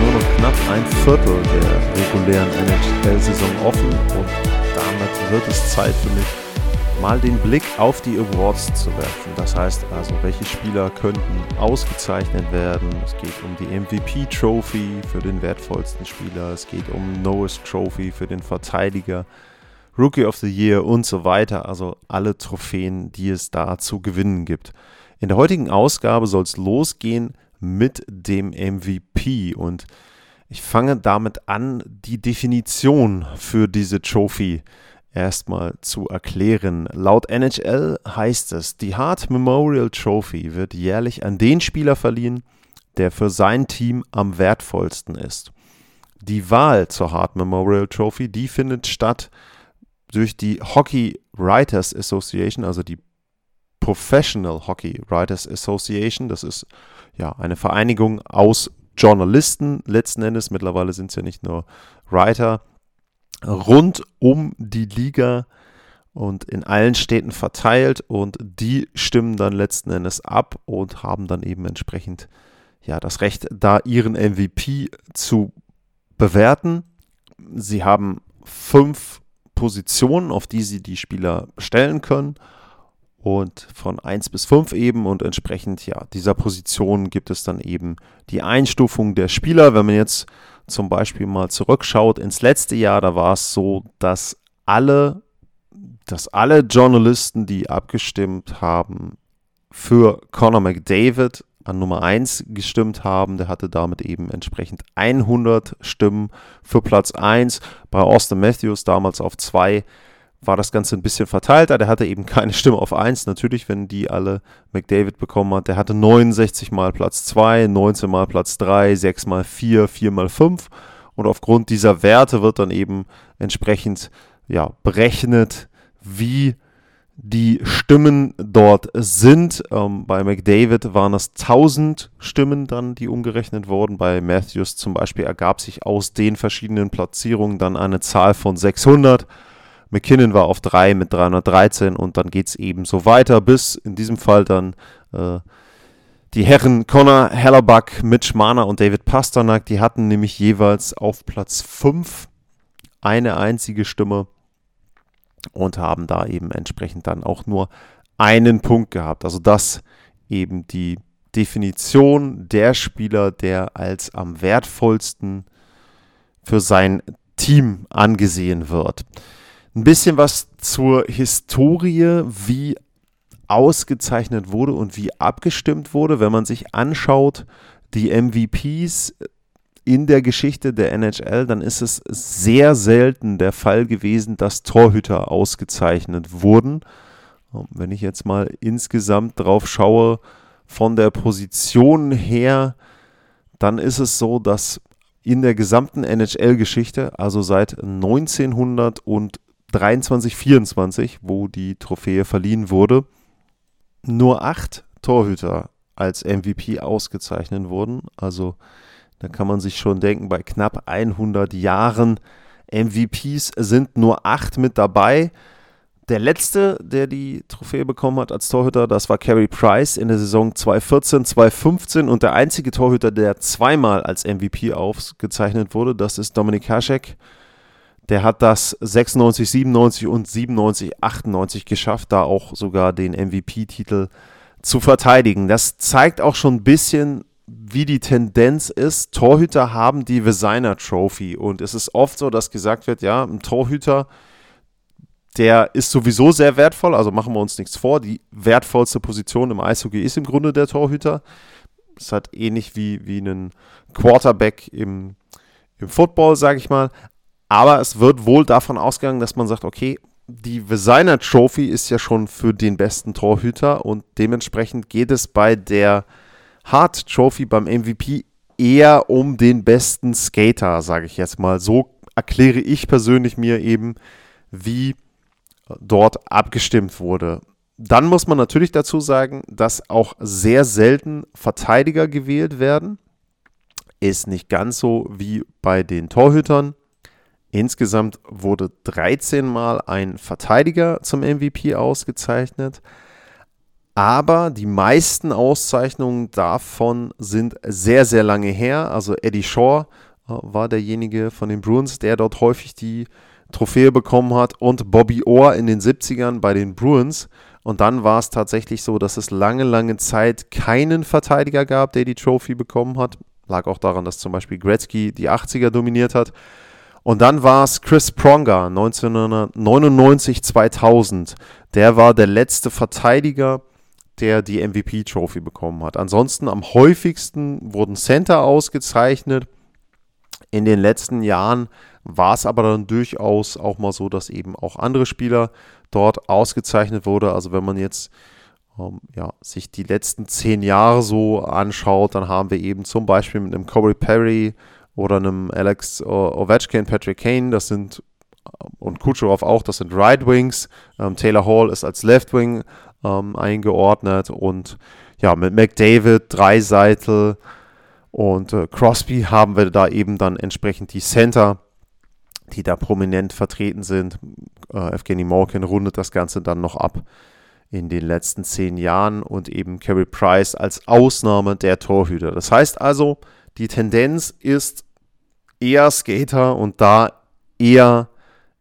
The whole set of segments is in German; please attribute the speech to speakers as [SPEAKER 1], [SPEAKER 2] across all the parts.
[SPEAKER 1] Nur noch knapp ein Viertel der regulären NHL-Saison offen und damit wird es Zeit für mich, mal den Blick auf die Awards zu werfen. Das heißt also, welche Spieler könnten ausgezeichnet werden. Es geht um die MVP-Trophy für den wertvollsten Spieler. Es geht um Noah's Trophy für den Verteidiger. Rookie of the Year und so weiter. Also alle Trophäen, die es da zu gewinnen gibt. In der heutigen Ausgabe soll es losgehen mit dem MVP und ich fange damit an, die Definition für diese Trophy erstmal zu erklären. Laut NHL heißt es, die Hart Memorial Trophy wird jährlich an den Spieler verliehen, der für sein Team am wertvollsten ist. Die Wahl zur Hart Memorial Trophy, die findet statt durch die Hockey Writers Association, also die Professional Hockey Writers Association. Das ist ja eine Vereinigung aus Journalisten letzten Endes. Mittlerweile sind es ja nicht nur Writer rund um die Liga und in allen Städten verteilt und die stimmen dann letzten Endes ab und haben dann eben entsprechend ja das Recht, da ihren MVP zu bewerten. Sie haben fünf Positionen, auf die sie die Spieler stellen können. Und von 1 bis 5 eben und entsprechend ja dieser Position gibt es dann eben die Einstufung der Spieler. Wenn man jetzt zum Beispiel mal zurückschaut ins letzte Jahr, da war es so, dass alle, dass alle Journalisten, die abgestimmt haben, für Conor McDavid an Nummer 1 gestimmt haben. Der hatte damit eben entsprechend 100 Stimmen für Platz 1. Bei Austin Matthews damals auf 2 war das Ganze ein bisschen verteilter. Der hatte eben keine Stimme auf 1. Natürlich, wenn die alle McDavid bekommen hat. Der hatte 69 mal Platz 2, 19 mal Platz 3, 6 mal 4, 4 mal 5. Und aufgrund dieser Werte wird dann eben entsprechend ja, berechnet, wie die Stimmen dort sind. Ähm, bei McDavid waren es 1000 Stimmen dann, die umgerechnet wurden. Bei Matthews zum Beispiel ergab sich aus den verschiedenen Platzierungen dann eine Zahl von 600. McKinnon war auf 3 mit 313 und dann geht es eben so weiter, bis in diesem Fall dann äh, die Herren Connor Hellerbuck, Mitch Marner und David Pasternak, die hatten nämlich jeweils auf Platz 5 eine einzige Stimme und haben da eben entsprechend dann auch nur einen Punkt gehabt. Also das eben die Definition der Spieler, der als am wertvollsten für sein Team angesehen wird. Ein bisschen was zur Historie, wie ausgezeichnet wurde und wie abgestimmt wurde, wenn man sich anschaut, die MVPs in der Geschichte der NHL, dann ist es sehr selten der Fall gewesen, dass Torhüter ausgezeichnet wurden. Wenn ich jetzt mal insgesamt drauf schaue, von der Position her, dann ist es so, dass in der gesamten NHL-Geschichte, also seit 1923, 24, wo die Trophäe verliehen wurde, nur acht Torhüter als MVP ausgezeichnet wurden. Also da kann man sich schon denken, bei knapp 100 Jahren MVPs sind nur acht mit dabei. Der letzte, der die Trophäe bekommen hat als Torhüter, das war Carey Price in der Saison 2014, 2015 und der einzige Torhüter, der zweimal als MVP ausgezeichnet wurde, das ist Dominik Haschek. Der hat das 96, 97 und 97, 98 geschafft, da auch sogar den MVP-Titel zu verteidigen. Das zeigt auch schon ein bisschen, wie die Tendenz ist. Torhüter haben die Designer Trophy und es ist oft so, dass gesagt wird, ja, ein Torhüter, der ist sowieso sehr wertvoll, also machen wir uns nichts vor. Die wertvollste Position im Eishockey ist im Grunde der Torhüter. Es hat ähnlich wie, wie einen Quarterback im, im Football, sage ich mal. Aber es wird wohl davon ausgegangen, dass man sagt, okay, die Designer Trophy ist ja schon für den besten Torhüter und dementsprechend geht es bei der Hart Trophy beim MVP eher um den besten Skater, sage ich jetzt mal. So erkläre ich persönlich mir eben, wie dort abgestimmt wurde. Dann muss man natürlich dazu sagen, dass auch sehr selten Verteidiger gewählt werden. Ist nicht ganz so wie bei den Torhütern. Insgesamt wurde 13 Mal ein Verteidiger zum MVP ausgezeichnet. Aber die meisten Auszeichnungen davon sind sehr, sehr lange her. Also Eddie Shaw äh, war derjenige von den Bruins, der dort häufig die Trophäe bekommen hat. Und Bobby Orr in den 70ern bei den Bruins. Und dann war es tatsächlich so, dass es lange, lange Zeit keinen Verteidiger gab, der die Trophy bekommen hat. Lag auch daran, dass zum Beispiel Gretzky die 80er dominiert hat. Und dann war es Chris Pronger 1999, 2000. Der war der letzte Verteidiger, der die MVP-Trophy bekommen hat. Ansonsten am häufigsten wurden Center ausgezeichnet. In den letzten Jahren war es aber dann durchaus auch mal so, dass eben auch andere Spieler dort ausgezeichnet wurde. Also wenn man jetzt ähm, ja, sich die letzten zehn Jahre so anschaut, dann haben wir eben zum Beispiel mit einem Corey Perry oder einem Alex Ovechkin, Patrick Kane, das sind und Kucherov auch, das sind Right Wings. Ähm, Taylor Hall ist als Left Wing ähm, eingeordnet und ja, mit McDavid, Dreiseitel und äh, Crosby haben wir da eben dann entsprechend die Center, die da prominent vertreten sind. Äh, Evgeny Morkin rundet das Ganze dann noch ab in den letzten zehn Jahren und eben Carey Price als Ausnahme der Torhüter. Das heißt also, die Tendenz ist eher Skater und da eher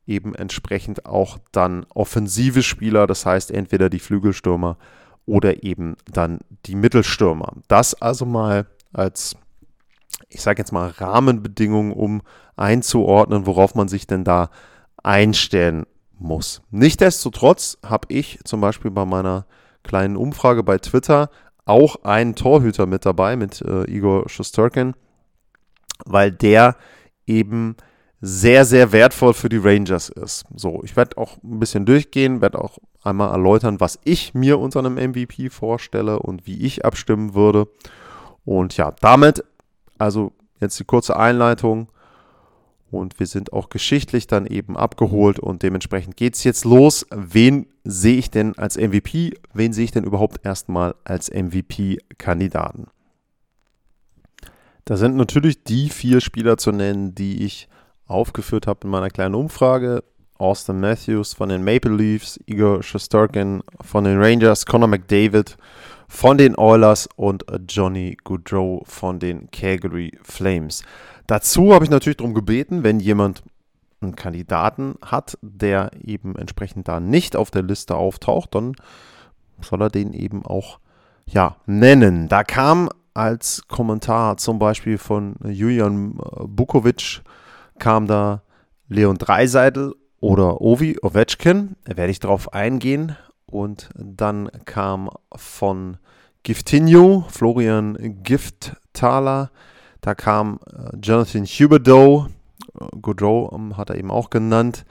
[SPEAKER 1] eben entsprechend auch dann offensive Spieler, das heißt entweder die Flügelstürmer oder eben dann die Mittelstürmer. Das also mal als, ich sage jetzt mal, Rahmenbedingungen, um einzuordnen, worauf man sich denn da einstellen muss. Nichtsdestotrotz habe ich zum Beispiel bei meiner kleinen Umfrage bei Twitter auch einen Torhüter mit dabei, mit äh, Igor Shosturkin, weil der eben sehr, sehr wertvoll für die Rangers ist. So, ich werde auch ein bisschen durchgehen, werde auch einmal erläutern, was ich mir unter einem MVP vorstelle und wie ich abstimmen würde. Und ja, damit, also jetzt die kurze Einleitung. Und wir sind auch geschichtlich dann eben abgeholt und dementsprechend geht es jetzt los. Wen sehe ich denn als MVP? Wen sehe ich denn überhaupt erstmal als MVP-Kandidaten? Da sind natürlich die vier Spieler zu nennen, die ich aufgeführt habe in meiner kleinen Umfrage. Austin Matthews von den Maple Leafs, Igor Shosturkin von den Rangers, Connor McDavid von den Oilers und Johnny Goodrow von den Calgary Flames. Dazu habe ich natürlich darum gebeten, wenn jemand einen Kandidaten hat, der eben entsprechend da nicht auf der Liste auftaucht, dann soll er den eben auch ja, nennen. Da kam als Kommentar zum Beispiel von Julian Bukovic kam da Leon Dreiseitel oder Ovi Ovechkin. Da werde ich darauf eingehen. Und dann kam von Giftinho, Florian Gifttaler, da kam äh, Jonathan Huberdeau, äh, Goudreau ähm, hat er eben auch genannt.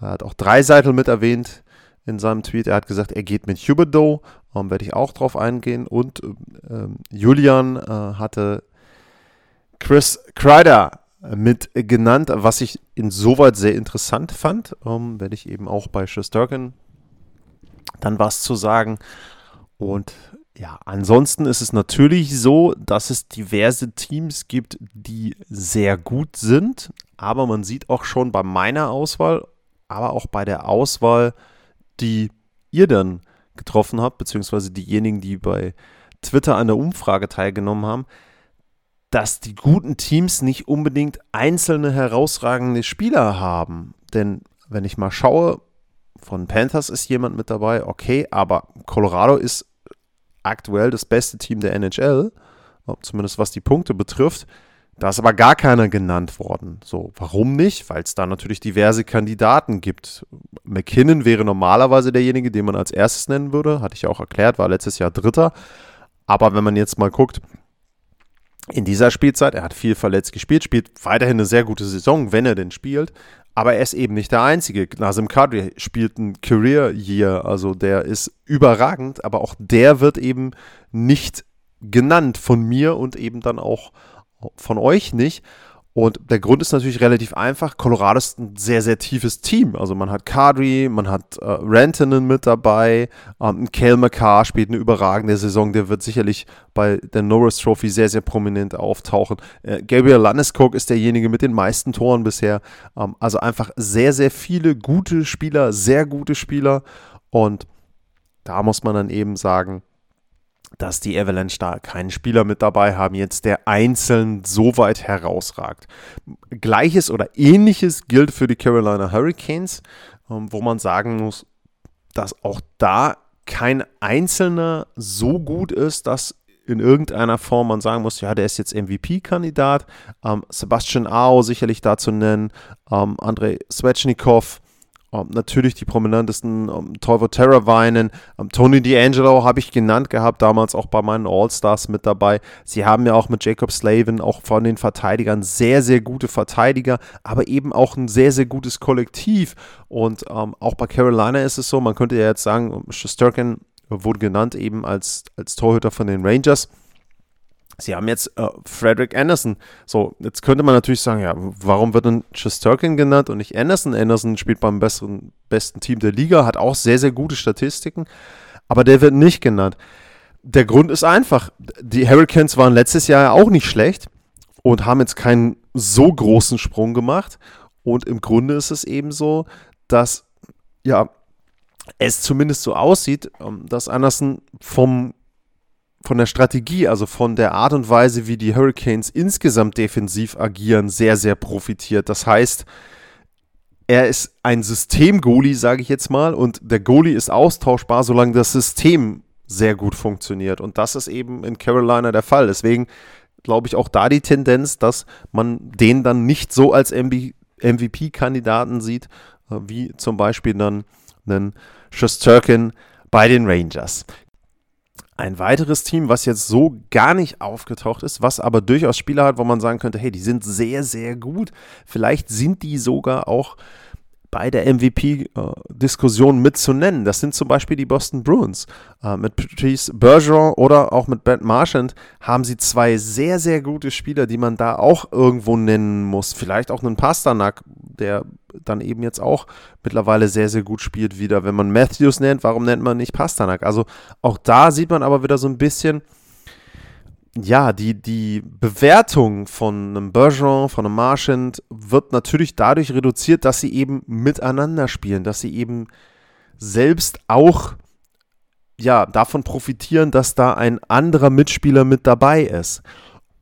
[SPEAKER 1] Er hat auch Dreiseitel mit erwähnt in seinem Tweet. Er hat gesagt, er geht mit Huberdeau, ähm, werde ich auch drauf eingehen. Und äh, Julian äh, hatte Chris Kreider mit genannt, was ich insoweit sehr interessant fand. Ähm, werde ich eben auch bei Schusterkin dann was zu sagen. Und ja, ansonsten ist es natürlich so, dass es diverse Teams gibt, die sehr gut sind. Aber man sieht auch schon bei meiner Auswahl, aber auch bei der Auswahl, die ihr dann getroffen habt, beziehungsweise diejenigen, die bei Twitter an der Umfrage teilgenommen haben, dass die guten Teams nicht unbedingt einzelne herausragende Spieler haben. Denn wenn ich mal schaue, von Panthers ist jemand mit dabei, okay, aber Colorado ist aktuell das beste Team der NHL, zumindest was die Punkte betrifft. Da ist aber gar keiner genannt worden. So, warum nicht? Weil es da natürlich diverse Kandidaten gibt. McKinnon wäre normalerweise derjenige, den man als erstes nennen würde. Hatte ich ja auch erklärt, war letztes Jahr Dritter. Aber wenn man jetzt mal guckt, in dieser Spielzeit. Er hat viel verletzt gespielt, spielt weiterhin eine sehr gute Saison, wenn er denn spielt. Aber er ist eben nicht der Einzige. Nazim Kadri spielt ein Career Year, also der ist überragend, aber auch der wird eben nicht genannt von mir und eben dann auch von euch nicht. Und der Grund ist natürlich relativ einfach. Colorado ist ein sehr, sehr tiefes Team. Also man hat Kadri, man hat äh, Rantanen mit dabei, ähm, Kale McCarr spielt eine überragende Saison, der wird sicherlich bei der Norris Trophy sehr, sehr prominent auftauchen. Äh, Gabriel Landeskog ist derjenige mit den meisten Toren bisher. Ähm, also einfach sehr, sehr viele gute Spieler, sehr gute Spieler. Und da muss man dann eben sagen, dass die Avalanche da keinen Spieler mit dabei haben, jetzt der einzeln so weit herausragt. Gleiches oder ähnliches gilt für die Carolina Hurricanes, ähm, wo man sagen muss, dass auch da kein einzelner so gut ist, dass in irgendeiner Form man sagen muss, ja, der ist jetzt MVP-Kandidat. Ähm, Sebastian Ao sicherlich da zu nennen, ähm, Andrei Svechnikov, um, ähm, natürlich die prominentesten um, ähm, Toivo Terravainen, um, ähm, Tony D'Angelo habe ich genannt gehabt, damals auch bei meinen All-Stars mit dabei. Sie haben ja auch mit Jacob Slavin auch von den Verteidigern sehr, sehr gute Verteidiger, aber eben auch ein sehr, sehr gutes Kollektiv. Und auch bei Carolina ist es so, man könnte ja jetzt sagen, Sturkin wurde genannt eben als, als Torhüter von den Rangers. Sie haben jetzt äh, Frederick Anderson. So, jetzt könnte man natürlich sagen, ja, warum wird denn Shesterkin genannt und nicht Anderson? Anderson spielt beim besseren, besten Team der Liga, hat auch sehr, sehr gute Statistiken, aber der wird nicht genannt. Der Grund ist einfach, die Hurricanes waren letztes Jahr ja auch nicht schlecht und haben jetzt keinen so großen Sprung gemacht. Und im Grunde ist es eben so, dass ja, es zumindest so aussieht, ähm, dass Anderson vom von der Strategie, also von der Art und Weise, wie die Hurricanes insgesamt defensiv agieren, sehr, sehr profitiert. Das heißt, er ist ein System-Goalie, sage ich jetzt mal, und der Goalie ist austauschbar, solange das System sehr gut funktioniert. Und das ist eben in Carolina der Fall. Deswegen glaube ich auch da die Tendenz, dass man den dann nicht so als MVP-Kandidaten sieht, äh, wie zum Beispiel dann einen Shusterkin bei den Rangers. Ein weiteres Team, was jetzt so gar nicht aufgetaucht ist, was aber durchaus Spieler hat, wo man sagen könnte, hey, die sind sehr, sehr gut. Vielleicht sind die sogar auch bei der MVP-Diskussion mit zu nennen. Das sind zum Beispiel die Boston Bruins. Äh, mit Patrice Bergeron oder auch mit Brent Marchand haben sie zwei sehr, sehr gute Spieler, die man da auch irgendwo nennen muss. Vielleicht auch einen Pasternak, der dann eben jetzt auch mittlerweile sehr, sehr gut spielt wieder. Wenn man Matthews nennt, warum nennt man nicht Pasternak? Also auch da sieht man aber wieder so ein bisschen, ja, die, die Bewertung von einem Bergeron, von einem Marchand wird natürlich dadurch reduziert, dass sie eben miteinander spielen, dass sie eben selbst auch ja, davon profitieren, dass da ein anderer Mitspieler mit dabei ist.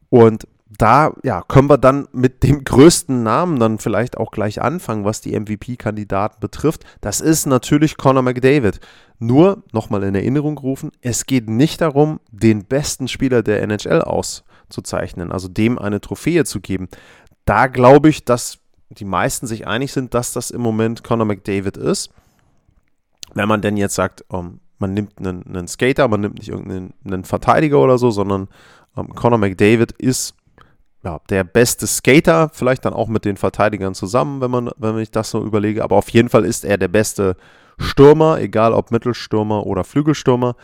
[SPEAKER 1] Und da ja, können wir dann mit dem größten Namen dann vielleicht auch gleich anfangen, was die MVP-Kandidaten betrifft. Das ist natürlich Conor McDavid. Nur, nochmal in Erinnerung rufen, es geht nicht darum, den besten Spieler der NHL auszuzeichnen, also dem eine Trophäe zu geben. Da glaube ich, dass die meisten sich einig sind, dass das im Moment Conor McDavid ist. Wenn man denn jetzt sagt, um, ähm, man nimmt einen, einen, Skater, man nimmt nicht irgendeinen Verteidiger oder so, sondern um, ähm, Conor McDavid ist ja, der beste Skater, vielleicht dann auch mit den Verteidigern zusammen, wenn man, wenn ich das so überlege. Aber auf jeden Fall ist er der beste Stürmer, egal ob Mittelstürmer oder Flügelstürmer.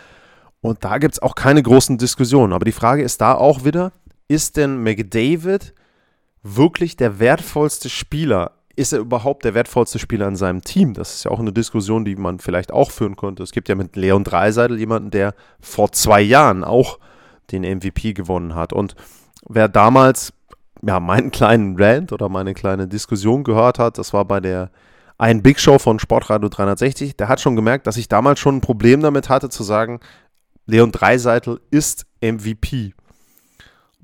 [SPEAKER 1] Und da gibt es auch keine großen Diskussionen. Aber die Frage ist da auch wieder, ist denn McDavid wirklich der wertvollste Spieler? Ist er überhaupt der wertvollste Spieler in seinem Team? Das ist ja auch eine Diskussion, die man vielleicht auch führen könnte. Es gibt ja mit Leon Dreiseitel jemanden, der vor zwei Jahren auch den MVP gewonnen hat. Und wer damals ja, meinen kleinen Rant oder meine kleine Diskussion gehört hat, das war bei der einen Big Show von Sportradio 360, der hat schon gemerkt, dass ich damals schon ein Problem damit hatte zu sagen, Leon Dreiseitel ist MVP.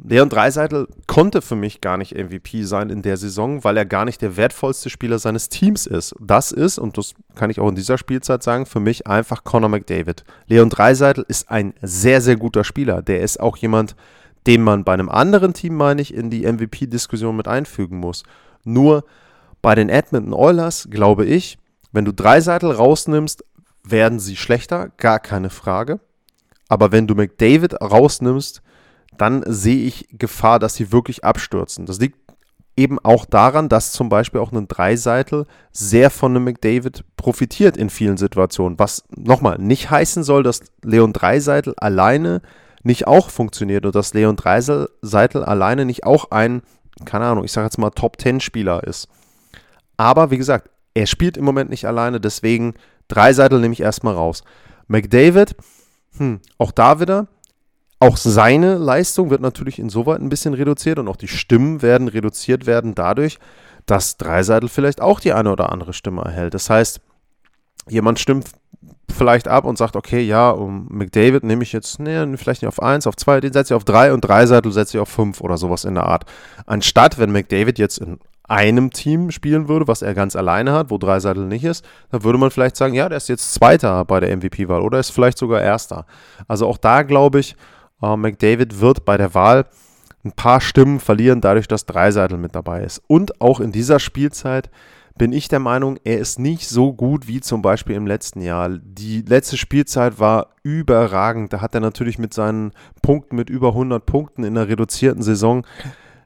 [SPEAKER 1] Leon Dreiseitel konnte für mich gar nicht MVP sein in der Saison, weil er gar nicht der wertvollste Spieler seines Teams ist. Das ist, und das kann ich auch in dieser Spielzeit sagen, für mich einfach Conor McDavid. Leon Dreiseitel ist ein sehr, sehr guter Spieler. Der ist auch jemand, den man bei einem anderen Team, meine ich, in die MVP-Diskussion mit einfügen muss. Nur bei den Edmonton Oilers, glaube ich, wenn du drei Seitel rausnimmst, werden sie schlechter, gar keine Frage. Aber wenn du McDavid rausnimmst, dann sehe ich Gefahr, dass sie wirklich abstürzen. Das liegt eben auch daran, dass zum Beispiel auch ein Dreiseitel sehr von einem McDavid profitiert in vielen Situationen. Was nochmal nicht heißen soll, dass Leon Dreiseitel alleine nicht auch funktioniert und dass Leon Dreiseitel alleine nicht auch ein keine Ahnung, ich sage jetzt mal Top-10-Spieler ist. Aber wie gesagt, er spielt im Moment nicht alleine, deswegen Dreiseitel nehme ich erstmal raus. McDavid, hm, auch da wieder, auch seine Leistung wird natürlich insoweit ein bisschen reduziert und auch die Stimmen werden reduziert werden dadurch, dass Dreiseitel vielleicht auch die eine oder andere Stimme erhält. Das heißt, jemand stimmt vielleicht ab und sagt, okay, ja, um McDavid nehme ich jetzt, ne, vielleicht nicht auf 1, auf 2, den setze ich auf 3 und Dreiseitel setze ich auf 5 oder sowas in der Art. Anstatt, wenn McDavid jetzt in einem Team spielen würde, was er ganz alleine hat, wo Dreiseitel nicht ist, dann würde man vielleicht sagen, ja, der ist jetzt Zweiter bei der MVP-Wahl oder ist vielleicht sogar Erster. Also auch da glaube ich, äh, McDavid wird bei der Wahl ein paar Stimmen verlieren, dadurch, dass Dreiseitel mit dabei ist. Und auch in dieser Spielzeit bin ich der Meinung, er ist nicht so gut wie zum Beispiel im letzten Jahr. Die letzte Spielzeit war überragend. Da hat er natürlich mit seinen Punkten, mit über 100 Punkten in einer reduzierten Saison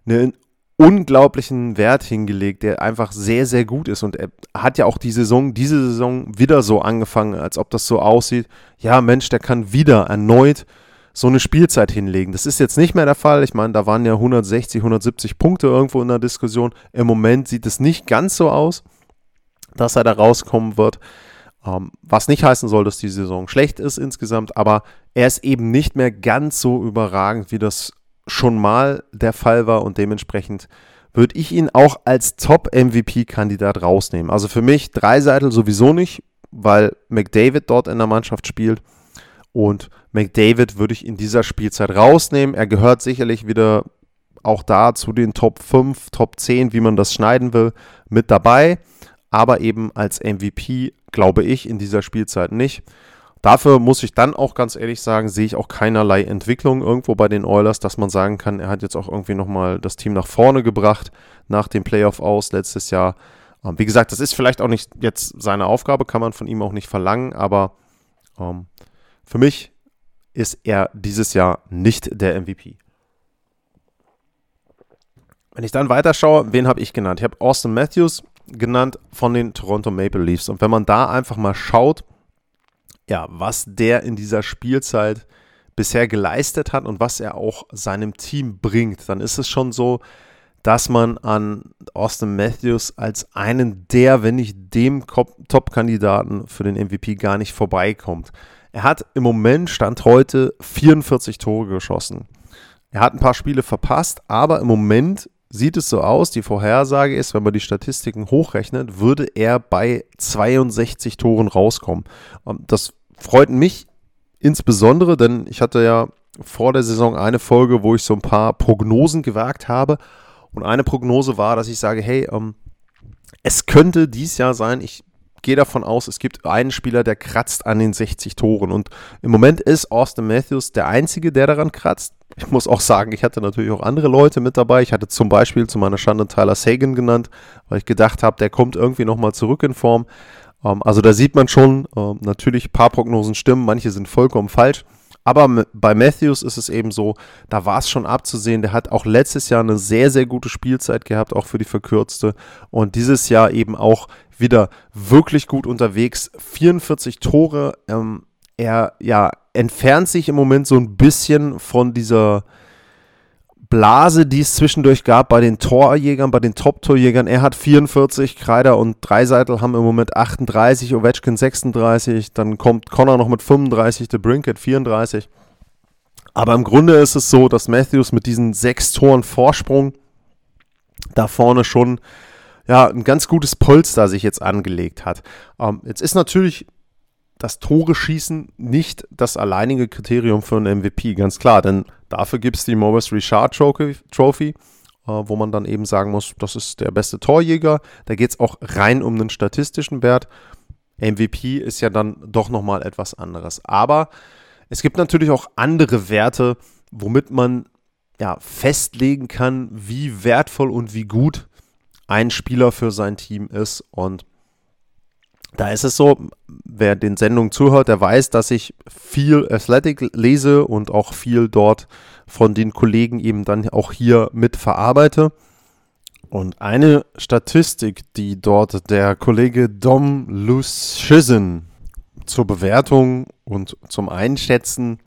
[SPEAKER 1] einen unglaublichen Wert hingelegt, der einfach sehr, sehr gut ist. Und er hat ja auch die Saison, diese Saison wieder so angefangen, als ob das so aussieht. Ja, Mensch, der kann wieder erneut so eine Spielzeit hinlegen. Das ist jetzt nicht mehr der Fall. Ich meine, da waren ja 160, 170 Punkte irgendwo in der Diskussion. Im Moment sieht es nicht ganz so aus, dass er da rauskommen wird. Ähm, was nicht heißen soll, dass die Saison schlecht ist insgesamt, aber er ist eben nicht mehr ganz so überragend, wie das schon mal der Fall war und dementsprechend würde ich ihn auch als Top-MVP-Kandidat rausnehmen. Also für mich Dreiseitel sowieso nicht, weil McDavid dort in der Mannschaft spielt. Und McDavid würde ich in dieser Spielzeit rausnehmen. Er gehört sicherlich wieder auch da zu den Top 5, Top 10, wie man das schneiden will, mit dabei. Aber eben als MVP glaube ich in dieser Spielzeit nicht. Dafür muss ich dann auch ganz ehrlich sagen, sehe ich auch keinerlei Entwicklung irgendwo bei den Oilers, dass man sagen kann, er hat jetzt auch irgendwie nochmal das Team nach vorne gebracht nach dem Playoff aus letztes Jahr. Ähm, wie gesagt, das ist vielleicht auch nicht jetzt seine Aufgabe, kann man von ihm auch nicht verlangen, aber ähm, für mich ist er dieses Jahr nicht der MVP. Wenn ich dann weiterschaue, wen habe ich genannt? Ich habe Austin Matthews genannt von den Toronto Maple Leafs. Und wenn man da einfach mal schaut, ja, was der in dieser Spielzeit bisher geleistet hat und was er auch seinem Team bringt, dann ist es schon so, dass man an Austin Matthews als einen der, wenn nicht dem Top-Kandidaten für den MVP gar nicht vorbeikommt. Er hat im Moment, Stand heute, 44 Tore geschossen. Er hat ein paar Spiele verpasst, aber im Moment sieht es so aus, die Vorhersage ist, wenn man die Statistiken hochrechnet, würde er bei 62 Toren rauskommen. Das freut mich insbesondere, denn ich hatte ja vor der Saison eine Folge, wo ich so ein paar Prognosen gewagt habe. Und eine Prognose war, dass ich sage, hey, ähm, es könnte dies Jahr sein, ich gehe davon aus, es gibt einen Spieler, der kratzt an den 60 Toren. Und im Moment ist Austin Matthews der Einzige, der daran kratzt. Ich muss auch sagen, ich hatte natürlich auch andere Leute mit dabei. Ich hatte zum Beispiel zu meiner Schande Tyler Sagan genannt, weil ich gedacht habe, der kommt irgendwie nochmal zurück in Form. Ähm, also da sieht man schon, ähm, natürlich ein paar Prognosen stimmen, manche sind vollkommen falsch. Aber bei Matthews ist es eben so, da war es schon abzusehen, der hat auch letztes Jahr eine sehr, sehr gute Spielzeit gehabt, auch für die verkürzte. Und dieses Jahr eben auch wieder wirklich gut unterwegs. 44 Tore. Ähm, er ja, entfernt sich im Moment so ein bisschen von dieser Blase, die es zwischendurch gab bei den Torjägern, bei den Top-Torjägern. Er hat 44, Kreider und Dreiseitel haben im Moment 38, Ovechkin 36, dann kommt Connor noch mit 35, The Brinket 34. Aber im Grunde ist es so, dass Matthews mit diesen sechs Toren Vorsprung da vorne schon ja, ein ganz gutes Polster sich jetzt angelegt hat. Ähm, jetzt ist natürlich das Tore schießen nicht das alleinige Kriterium für einen MVP, ganz klar, denn dafür gibt es die Maurice Richard Trophy, äh, wo man dann eben sagen muss, das ist der beste Torjäger. Da geht es auch rein um einen statistischen Wert. MVP ist ja dann doch nochmal etwas anderes. Aber es gibt natürlich auch andere Werte, womit man ja festlegen kann, wie wertvoll und wie gut ein Spieler für sein Team ist. Und da ist es so, wer den Sendungen zuhört, der weiß, dass ich viel Athletic lese und auch viel dort von den Kollegen eben dann auch hier mit verarbeite. Und eine Statistik, die dort der Kollege Dom Luschisen zur Bewertung und zum Einschätzen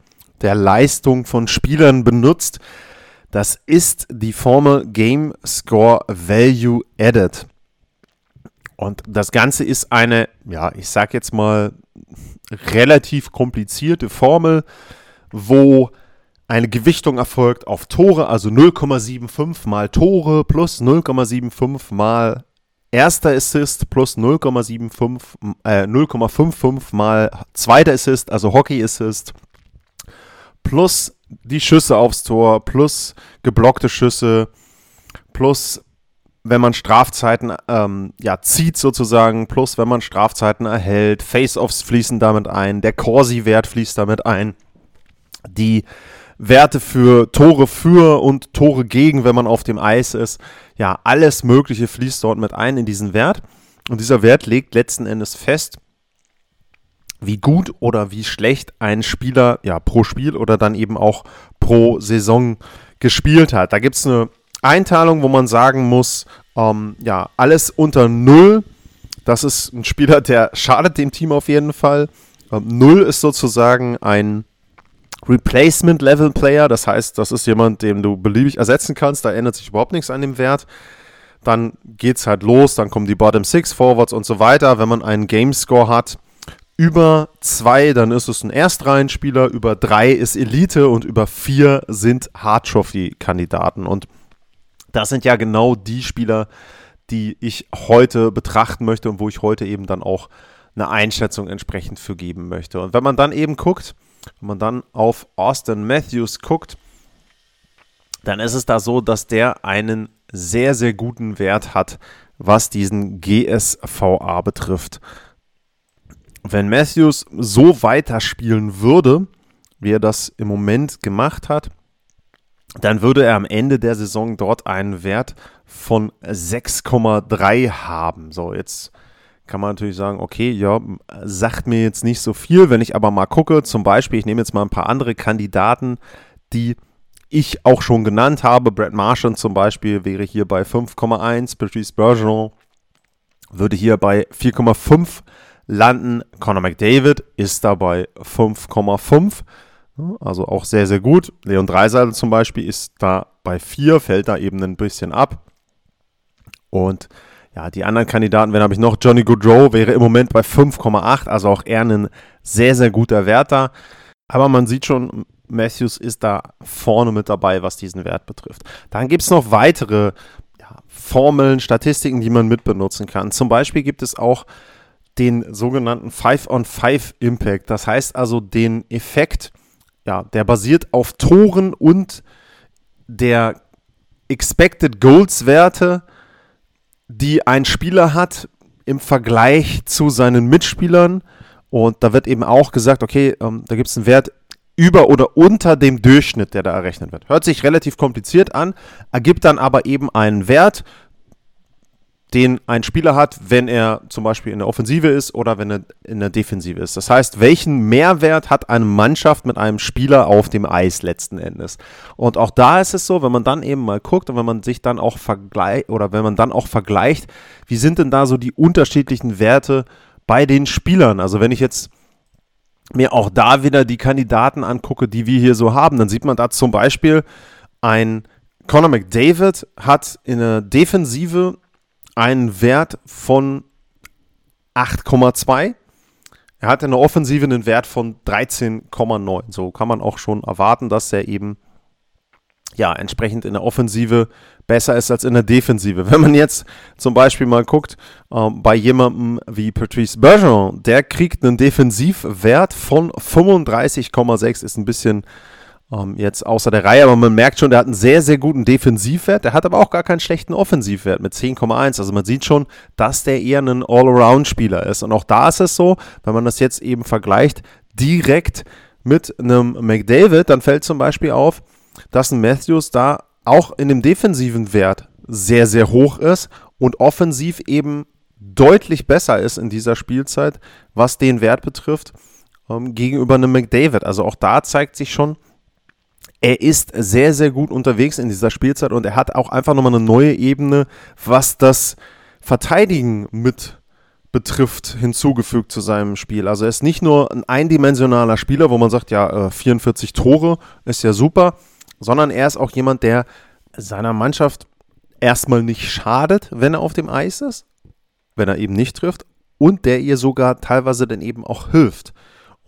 [SPEAKER 1] der Leistung von Spielern benutzt, Das ist die Formel Game Score Value Added. Und das Ganze ist eine, ja, ich sag jetzt mal, relativ komplizierte Formel, wo eine Gewichtung erfolgt auf Tore, also 0,75 mal Tore plus 0,75 mal erster Assist plus 0,75 äh, 0,55 mal zweiter Assist, also Hockey Assist plus die Schüsse aufs Tor plus geblockte Schüsse plus wenn man Strafzeiten ähm, ja, zieht sozusagen, plus wenn man Strafzeiten erhält, Face-Offs fließen damit ein, der Corsi-Wert fließt damit ein, die Werte für Tore für und Tore gegen, wenn man auf dem Eis ist, ja, alles Mögliche fließt dort mit ein in diesen Wert. Und dieser Wert legt letzten Endes fest, wie gut oder wie schlecht ein Spieler ja pro Spiel oder dann eben auch pro Saison gespielt hat. Da gibt es eine Einteilung, wo man sagen muss, ähm, ja, alles unter Null, das ist ein Spieler, der schadet dem Team auf jeden Fall. Ähm, Null ist sozusagen ein Replacement-Level-Player, das heißt, das ist jemand, den du beliebig ersetzen kannst, da ändert sich überhaupt nichts an dem Wert. Dann geht es halt los, dann kommen die Bottom Six, Forwards und so weiter. Wenn man einen Game-Score hat, über zwei, dann ist es ein Erstreihenspieler, über drei ist Elite und über vier sind Hard Trophy-Kandidaten. Und das sind ja genau die Spieler, die ich heute betrachten möchte und wo ich heute eben dann auch eine Einschätzung entsprechend für geben möchte. Und wenn man dann eben guckt, wenn man dann auf Austin Matthews guckt, dann ist es da so, dass der einen sehr, sehr guten Wert hat, was diesen GSVA betrifft. Wenn Matthews so weiterspielen würde, wie er das im Moment gemacht hat, dann würde er am Ende der Saison dort einen Wert von 6,3 haben. So, jetzt kann man natürlich sagen, okay, ja, sagt mir jetzt nicht so viel. Wenn ich aber mal gucke, zum Beispiel, ich nehme jetzt mal ein paar andere Kandidaten, die ich auch schon genannt habe. Brad Marchand zum Beispiel wäre hier bei 5,1. Patrice Bergeron würde hier bei 4,5 landen. Conor McDavid ist dabei 5,5. Also auch sehr, sehr gut. Leon Dreiseitel zum Beispiel ist da bei 4, fällt da eben ein bisschen ab. Und ja, die anderen Kandidaten, wenn habe ich noch, Johnny Goodrow wäre im Moment bei 5,8, also auch eher ein sehr, sehr guter Wert da. Aber man sieht schon, Matthews ist da vorne mit dabei, was diesen Wert betrifft. Dann gibt es noch weitere ja, Formeln, Statistiken, die man mitbenutzen kann. Zum Beispiel gibt es auch den sogenannten 5-on-5 Impact. Das heißt also den Effekt, ja, der basiert auf Toren und der Expected Goals Werte, die ein Spieler hat im Vergleich zu seinen Mitspielern. Und da wird eben auch gesagt, okay, ähm, da gibt es einen Wert über oder unter dem Durchschnitt, der da errechnet wird. Hört sich relativ kompliziert an, ergibt dann aber eben einen Wert, den ein Spieler hat, wenn er zum Beispiel in der Offensive ist oder wenn er in der Defensive ist. Das heißt, welchen Mehrwert hat eine Mannschaft mit einem Spieler auf dem Eis letzten Endes? Und auch da ist es so, wenn man dann eben mal guckt und wenn man sich dann auch vergleicht oder wenn man dann auch vergleicht, wie sind denn da so die unterschiedlichen Werte bei den Spielern? Also wenn ich jetzt mir auch da wieder die Kandidaten angucke, die wir hier so haben, dann sieht man da zum Beispiel ein Conor McDavid hat in der Defensive einen Wert von 8,2. Er hat in der Offensive einen Wert von 13,9. So kann man auch schon erwarten, dass er eben ja entsprechend in der Offensive besser ist als in der Defensive. Wenn man jetzt zum Beispiel mal guckt, ähm, bei jemandem wie Patrice Bergeron, der kriegt einen Defensivwert von 35,6, ist ein bisschen ähm, jetzt außer der Reihe, aber man merkt schon, der hat einen sehr, sehr guten Defensivwert. Der hat aber auch gar keinen schlechten Offensivwert mit 10,1. Also man sieht schon, dass der eher ein All-Around-Spieler ist. Und auch da ist es so, wenn man das jetzt eben vergleicht, direkt mit einem McDavid, dann fällt zum Beispiel auf, dass ein Matthews da auch in dem defensiven Wert sehr, sehr hoch ist und offensiv eben deutlich besser ist in dieser Spielzeit, was den Wert betrifft, ähm, gegenüber einem McDavid. Also auch da zeigt sich schon, er ist sehr, sehr gut unterwegs in dieser Spielzeit und er hat auch einfach nochmal eine neue Ebene, was das Verteidigen mit betrifft, hinzugefügt zu seinem Spiel. Also er ist nicht nur ein eindimensionaler Spieler, wo man sagt, ja, 44 äh, Tore ist ja super, sondern er ist auch jemand, der seiner Mannschaft erstmal nicht schadet, wenn er auf dem Eis ist, wenn er eben nicht trifft und der ihr sogar teilweise dann eben auch hilft.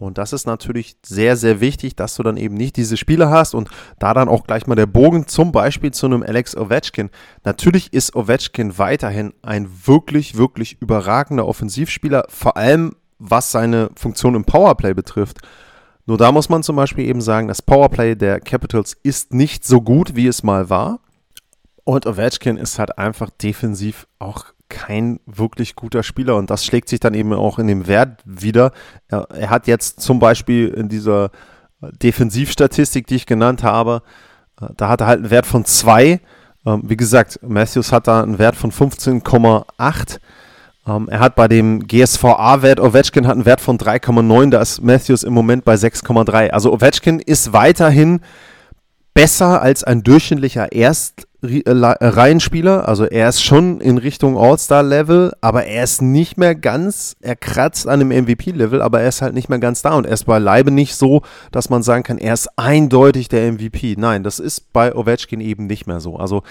[SPEAKER 1] Und das ist natürlich sehr, sehr wichtig, dass du dann eben nicht diese Spiele hast und da dann auch gleich mal der Bogen zum Beispiel zu einem Alex Ovechkin. Natürlich ist Ovechkin weiterhin ein wirklich, wirklich überragender Offensivspieler, vor allem was seine Funktion im Powerplay betrifft. Nur da muss man zum Beispiel eben sagen, das Powerplay der Capitals ist nicht so gut, wie es mal war. Und Ovechkin ist halt einfach defensiv auch kein wirklich guter Spieler und das schlägt sich dann eben auch in dem Wert wieder. Er, er hat jetzt zum Beispiel in dieser Defensivstatistik, die ich genannt habe, äh, da hat er halt einen Wert von 2. Ähm, wie gesagt, Matthews hat da einen Wert von 15,8. Ähm, er hat bei dem GSVA-Wert, Ovechkin hat einen Wert von 3,9, da ist Matthews im Moment bei 6,3. Also Ovechkin ist weiterhin besser als ein durchschnittlicher Erstreihenspieler. Äh, also er ist schon in Richtung All-Star-Level, aber er ist nicht mehr ganz, er kratzt an dem MVP-Level, aber er ist halt nicht mehr ganz da und er ist beileibe nicht so, dass man sagen kann, er ist eindeutig der MVP. Nein, das ist bei Ovechkin eben nicht mehr so. Also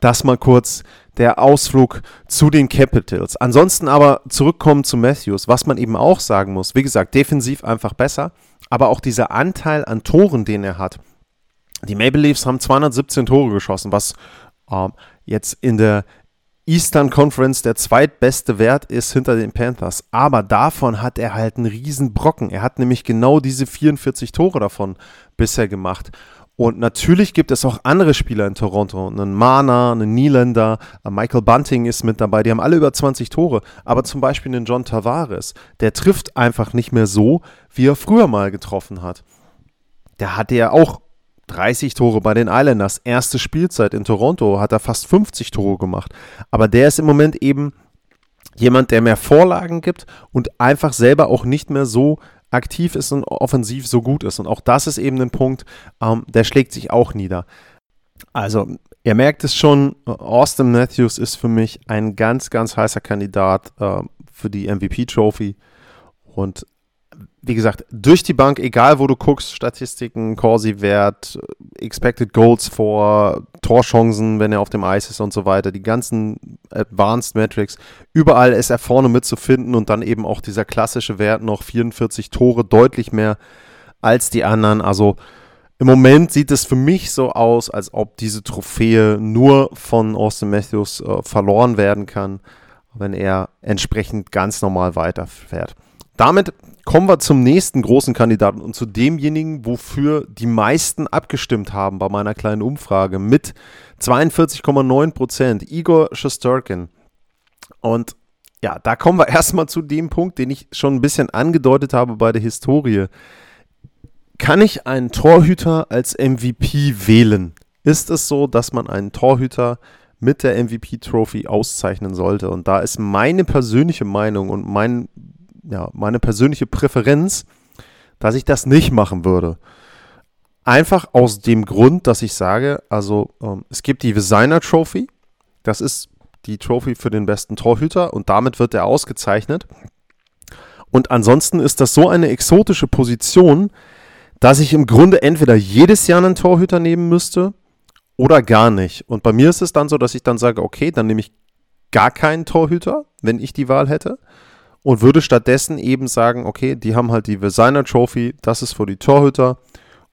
[SPEAKER 1] das mal kurz der Ausflug zu den Capitals. Ansonsten aber zurückkommen zu Matthews, was man eben auch sagen muss, wie gesagt, defensiv einfach besser, aber auch dieser Anteil an Toren, den er hat, die Maple Leafs haben 217 Tore geschossen, was ähm, jetzt in der Eastern Conference der zweitbeste Wert ist hinter den Panthers. Aber davon hat er halt einen riesen Brocken. Er hat nämlich genau diese 44 Tore davon bisher gemacht. Und natürlich gibt es auch andere Spieler in Toronto. Einen Mana, einen Nylander, Michael Bunting ist mit dabei. Die haben alle über 20 Tore. Aber zum Beispiel einen John Tavares, der trifft einfach nicht mehr so, wie er früher mal getroffen hat. Der hatte ja auch 30 Tore bei den Islanders. Erste Spielzeit in Toronto hat er fast 50 Tore gemacht. Aber der ist im Moment eben jemand, der mehr Vorlagen gibt und einfach selber auch nicht mehr so aktiv ist und offensiv so gut ist. Und auch das ist eben ein Punkt, ähm, der schlägt sich auch nieder. Also, ihr merkt es schon, Austin Matthews ist für mich ein ganz, ganz heißer Kandidat äh, für die MVP-Trophy. Und wie gesagt, durch die Bank, egal wo du guckst, Statistiken, Corsi-Wert, Expected Goals vor, Torchancen, wenn er auf dem Eis ist und so weiter, die ganzen Advanced Metrics, überall ist er vorne mitzufinden und dann eben auch dieser klassische Wert noch 44 Tore, deutlich mehr als die anderen. Also im Moment sieht es für mich so aus, als ob diese Trophäe nur von Austin Matthews äh, verloren werden kann, wenn er entsprechend ganz normal weiterfährt. Damit kommen wir zum nächsten großen Kandidaten und zu demjenigen, wofür die meisten abgestimmt haben bei meiner kleinen Umfrage mit 42,9 Prozent. Igor Shosturkin. Und ja, da kommen wir erstmal zu dem Punkt, den ich schon ein bisschen angedeutet habe bei der Historie. Kann ich einen Torhüter als MVP wählen? Ist es so, dass man einen Torhüter mit der MVP-Trophy auszeichnen sollte? Und da ist meine persönliche Meinung und mein ja, meine persönliche Präferenz, dass ich das nicht machen würde. Einfach aus dem Grund, dass ich sage, also ähm, es gibt die Designer Trophy, das ist die Trophy für den besten Torhüter und damit wird er ausgezeichnet. Und ansonsten ist das so eine exotische Position, dass ich im Grunde entweder jedes Jahr einen Torhüter nehmen müsste oder gar nicht. Und bei mir ist es dann so, dass ich dann sage, okay, dann nehme ich gar keinen Torhüter, wenn ich die Wahl hätte und würde stattdessen eben sagen, okay, die haben halt die Designer Trophy, das ist für die Torhüter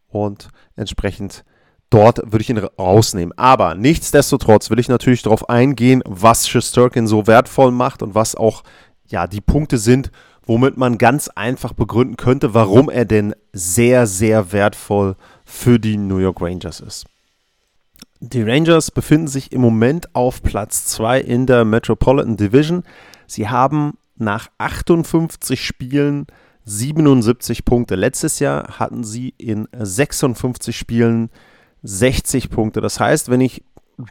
[SPEAKER 1] und entsprechend dort würde ich ihn rausnehmen. Aber nichtsdestotrotz will ich natürlich darauf eingehen, was Shesterkin so wertvoll macht und was auch ja die Punkte sind, womit man ganz einfach begründen könnte, warum er denn sehr, sehr wertvoll für die New York Rangers ist. Die Rangers befinden sich im Moment auf Platz 2 in der Metropolitan Division. Sie haben nach 58 Spielen 77 Punkte. Letztes Jahr hatten sie in 56 Spielen 60 Punkte. Das heißt, wenn ich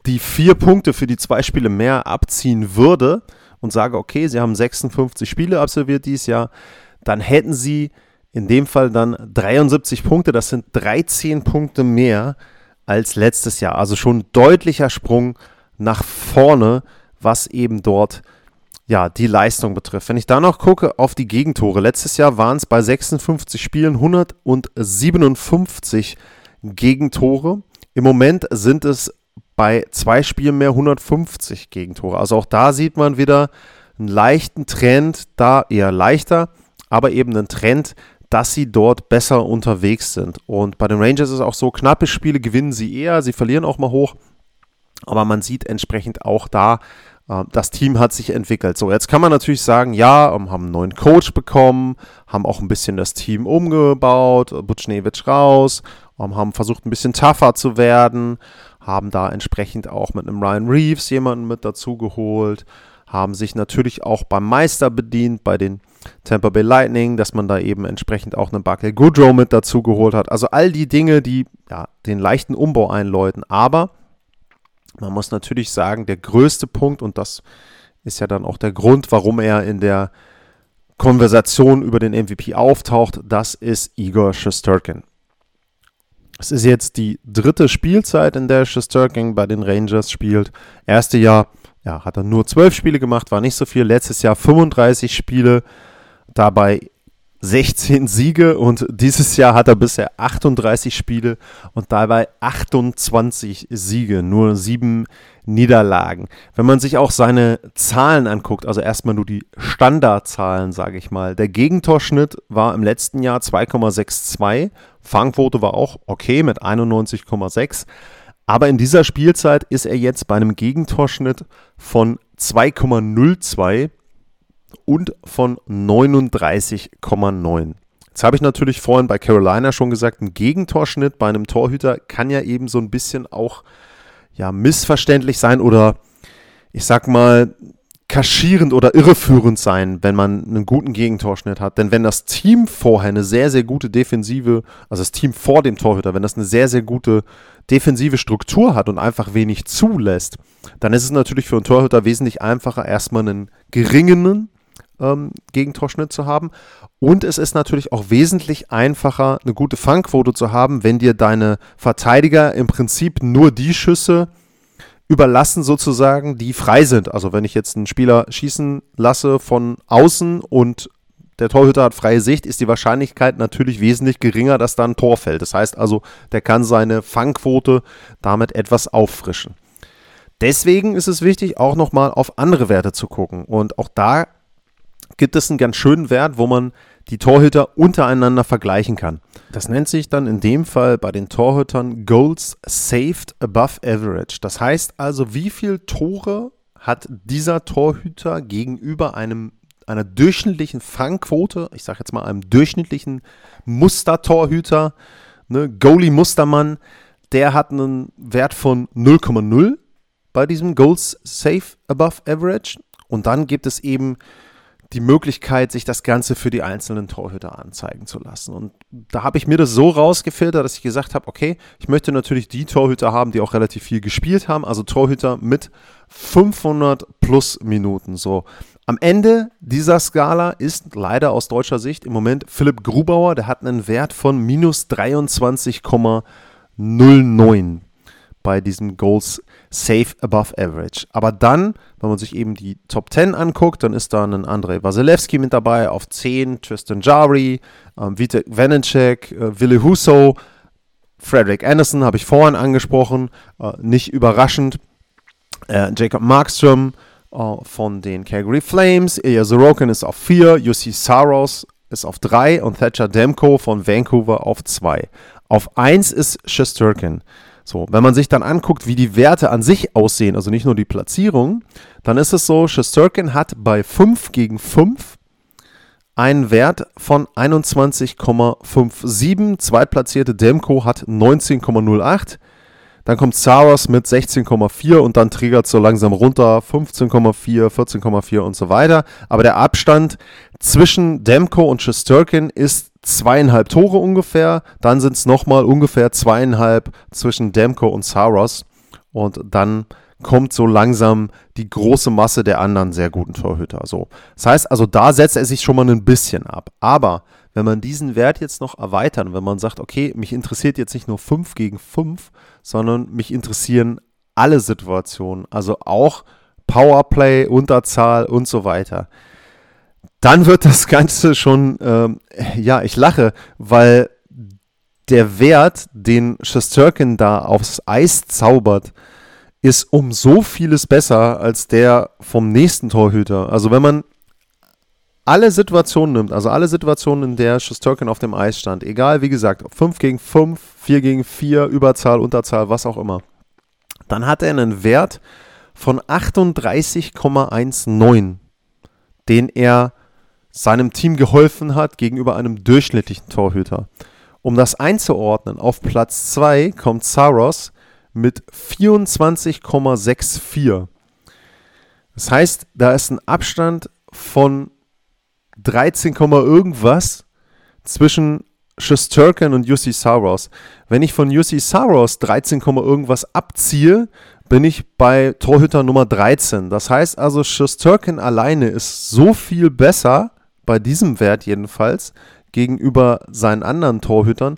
[SPEAKER 1] die vier Punkte für die zwei Spiele mehr abziehen würde und sage, okay, sie haben 56 Spiele absolviert dieses Jahr, dann hätten sie in dem Fall dann 73 Punkte. Das sind 13 Punkte mehr als letztes Jahr. Also schon deutlicher Sprung nach vorne, was eben dort ja, die Leistung betrifft. Wenn ich da noch gucke auf die Gegentore, letztes Jahr waren es bei 56 Spielen 157 Gegentore. Im Moment sind es bei zwei Spielen mehr 150 Gegentore. Also auch da sieht man wieder einen leichten Trend, da eher leichter, aber eben einen Trend, dass sie dort besser unterwegs sind. Und bei den Rangers ist es auch so, knappe Spiele gewinnen sie eher, sie verlieren auch mal hoch, aber man sieht entsprechend auch da, das Team hat sich entwickelt. So, jetzt kann man natürlich sagen, ja, haben einen neuen Coach bekommen, haben auch ein bisschen das Team umgebaut, Butchnewitsch raus, haben versucht ein bisschen tougher zu werden, haben da entsprechend auch mit einem Ryan Reeves jemanden mit dazu geholt, haben sich natürlich auch beim Meister bedient, bei den Tampa Bay Lightning, dass man da eben entsprechend auch einen Buckle Goodrow mit dazu geholt hat. Also all die Dinge, die ja, den leichten Umbau einläuten. Aber man muss natürlich sagen, der größte Punkt, und das ist ja dann auch der Grund, warum er in der Konversation über den MVP auftaucht, das ist Igor Shesterkin. Es ist jetzt die dritte Spielzeit, in der Shesterkin bei den Rangers spielt. Erste Jahr ja, hat er nur zwölf Spiele gemacht, war nicht so viel. Letztes Jahr 35 Spiele, dabei 16 Siege und dieses Jahr hat er bisher 38 Spiele und dabei 28 Siege, nur sieben Niederlagen. Wenn man sich auch seine Zahlen anguckt, also erstmal nur die Standardzahlen, sage ich mal. Der Gegentorschnitt war im letzten Jahr 2,62, Fangquote war auch okay mit 91,6. Aber in dieser Spielzeit ist er jetzt bei einem Gegentorschnitt von 2,02 und von 39,9. Jetzt habe ich natürlich vorhin bei Carolina schon gesagt, ein Gegentorschnitt bei einem Torhüter kann ja eben so ein bisschen auch ja, missverständlich sein oder ich sag mal kaschierend oder irreführend sein, wenn man einen guten Gegentorschnitt hat. Denn wenn das Team vorher eine sehr, sehr gute Defensive, also das Team vor dem Torhüter, wenn das eine sehr, sehr gute defensive Struktur hat und einfach wenig zulässt, dann ist es natürlich für einen Torhüter wesentlich einfacher, erstmal einen geringen ähm, Gegentorschnitt zu haben. Und es ist natürlich auch wesentlich einfacher, eine gute Fangquote zu haben, wenn dir deine Verteidiger im Prinzip nur die Schüsse überlassen sozusagen, die frei sind. Also wenn ich jetzt einen Spieler schießen lasse von außen und der Torhüter hat freie Sicht, ist die Wahrscheinlichkeit natürlich wesentlich geringer, dass da ein Tor fällt. Das heißt also, der kann seine Fangquote damit etwas auffrischen. Deswegen ist es wichtig, auch nochmal auf andere Werte zu gucken. Und auch da gibt es einen ganz schönen Wert, wo man die Torhüter untereinander vergleichen kann. Das nennt sich dann in dem Fall bei den Torhütern Goals Saved Above Average. Das heißt also, wie viele Tore hat dieser Torhüter gegenüber einem einer durchschnittlichen Fangquote, ich sage jetzt mal einem durchschnittlichen Mustertorhüter, ne, Goalie-Mustermann, der hat einen Wert von 0,0 bei diesem Goals Safe Above Average. Und dann gibt es eben die Möglichkeit, sich das Ganze für die einzelnen Torhüter anzeigen zu lassen. Und da habe ich mir das so rausgefiltert, dass ich gesagt habe, okay, ich möchte natürlich die Torhüter haben, die auch relativ viel gespielt haben, also Torhüter mit 500 plus Minuten. So, am Ende dieser Skala ist leider aus deutscher Sicht im Moment Philipp Grubauer, der hat einen Wert von minus 23,09 bei diesem Goals Safe Above Average. Aber dann, wenn man sich eben die Top 10 anguckt, dann ist da ein Andrei Wasilewski mit dabei auf 10, Tristan Jari, ähm, Vitek Vanacek, äh, Willi Husso, Frederick Anderson habe ich vorhin angesprochen, äh, nicht überraschend, äh, Jacob Markström äh, von den Calgary Flames, Ilya Sorokin ist auf 4, UC Saros ist auf 3 und Thatcher Demko von Vancouver auf 2. Auf 1 ist Shesterkin. So, wenn man sich dann anguckt, wie die Werte an sich aussehen, also nicht nur die Platzierung, dann ist es so, Shesterkin hat bei 5 gegen 5 einen Wert von 21,57. Zweitplatzierte Demko hat 19,08. Dann kommt Saros mit 16,4 und dann triggert so langsam runter 15,4, 14,4 und so weiter. Aber der Abstand zwischen Demko und Shesterkin ist zweieinhalb Tore ungefähr. Dann sind es nochmal ungefähr zweieinhalb zwischen Demko und Saros. Und dann kommt so langsam die große Masse der anderen sehr guten Torhüter. So. Das heißt also, da setzt er sich schon mal ein bisschen ab. Aber wenn man diesen Wert jetzt noch erweitert, wenn man sagt, okay, mich interessiert jetzt nicht nur 5 gegen 5, sondern mich interessieren alle Situationen, also auch Powerplay, Unterzahl und so weiter dann wird das Ganze schon, ähm, ja, ich lache, weil der Wert, den Shesterkin da aufs Eis zaubert, ist um so vieles besser als der vom nächsten Torhüter. Also wenn man alle Situationen nimmt, also alle Situationen, in der Shesterkin auf dem Eis stand, egal wie gesagt, 5 gegen 5, 4 gegen 4, Überzahl, Unterzahl, was auch immer, dann hat er einen Wert von 38,19, den er seinem Team geholfen hat gegenüber einem durchschnittlichen Torhüter. Um das einzuordnen, auf Platz 2 kommt Saros mit 24,64. Das heißt, da ist ein Abstand von 13, irgendwas zwischen Shusterkin und Yussi Saros. Wenn ich von Yussi Saros 13, irgendwas abziehe, bin ich bei Torhüter Nummer 13. Das heißt also, Shusterkin alleine ist so viel besser, bei diesem Wert jedenfalls, gegenüber seinen anderen Torhütern,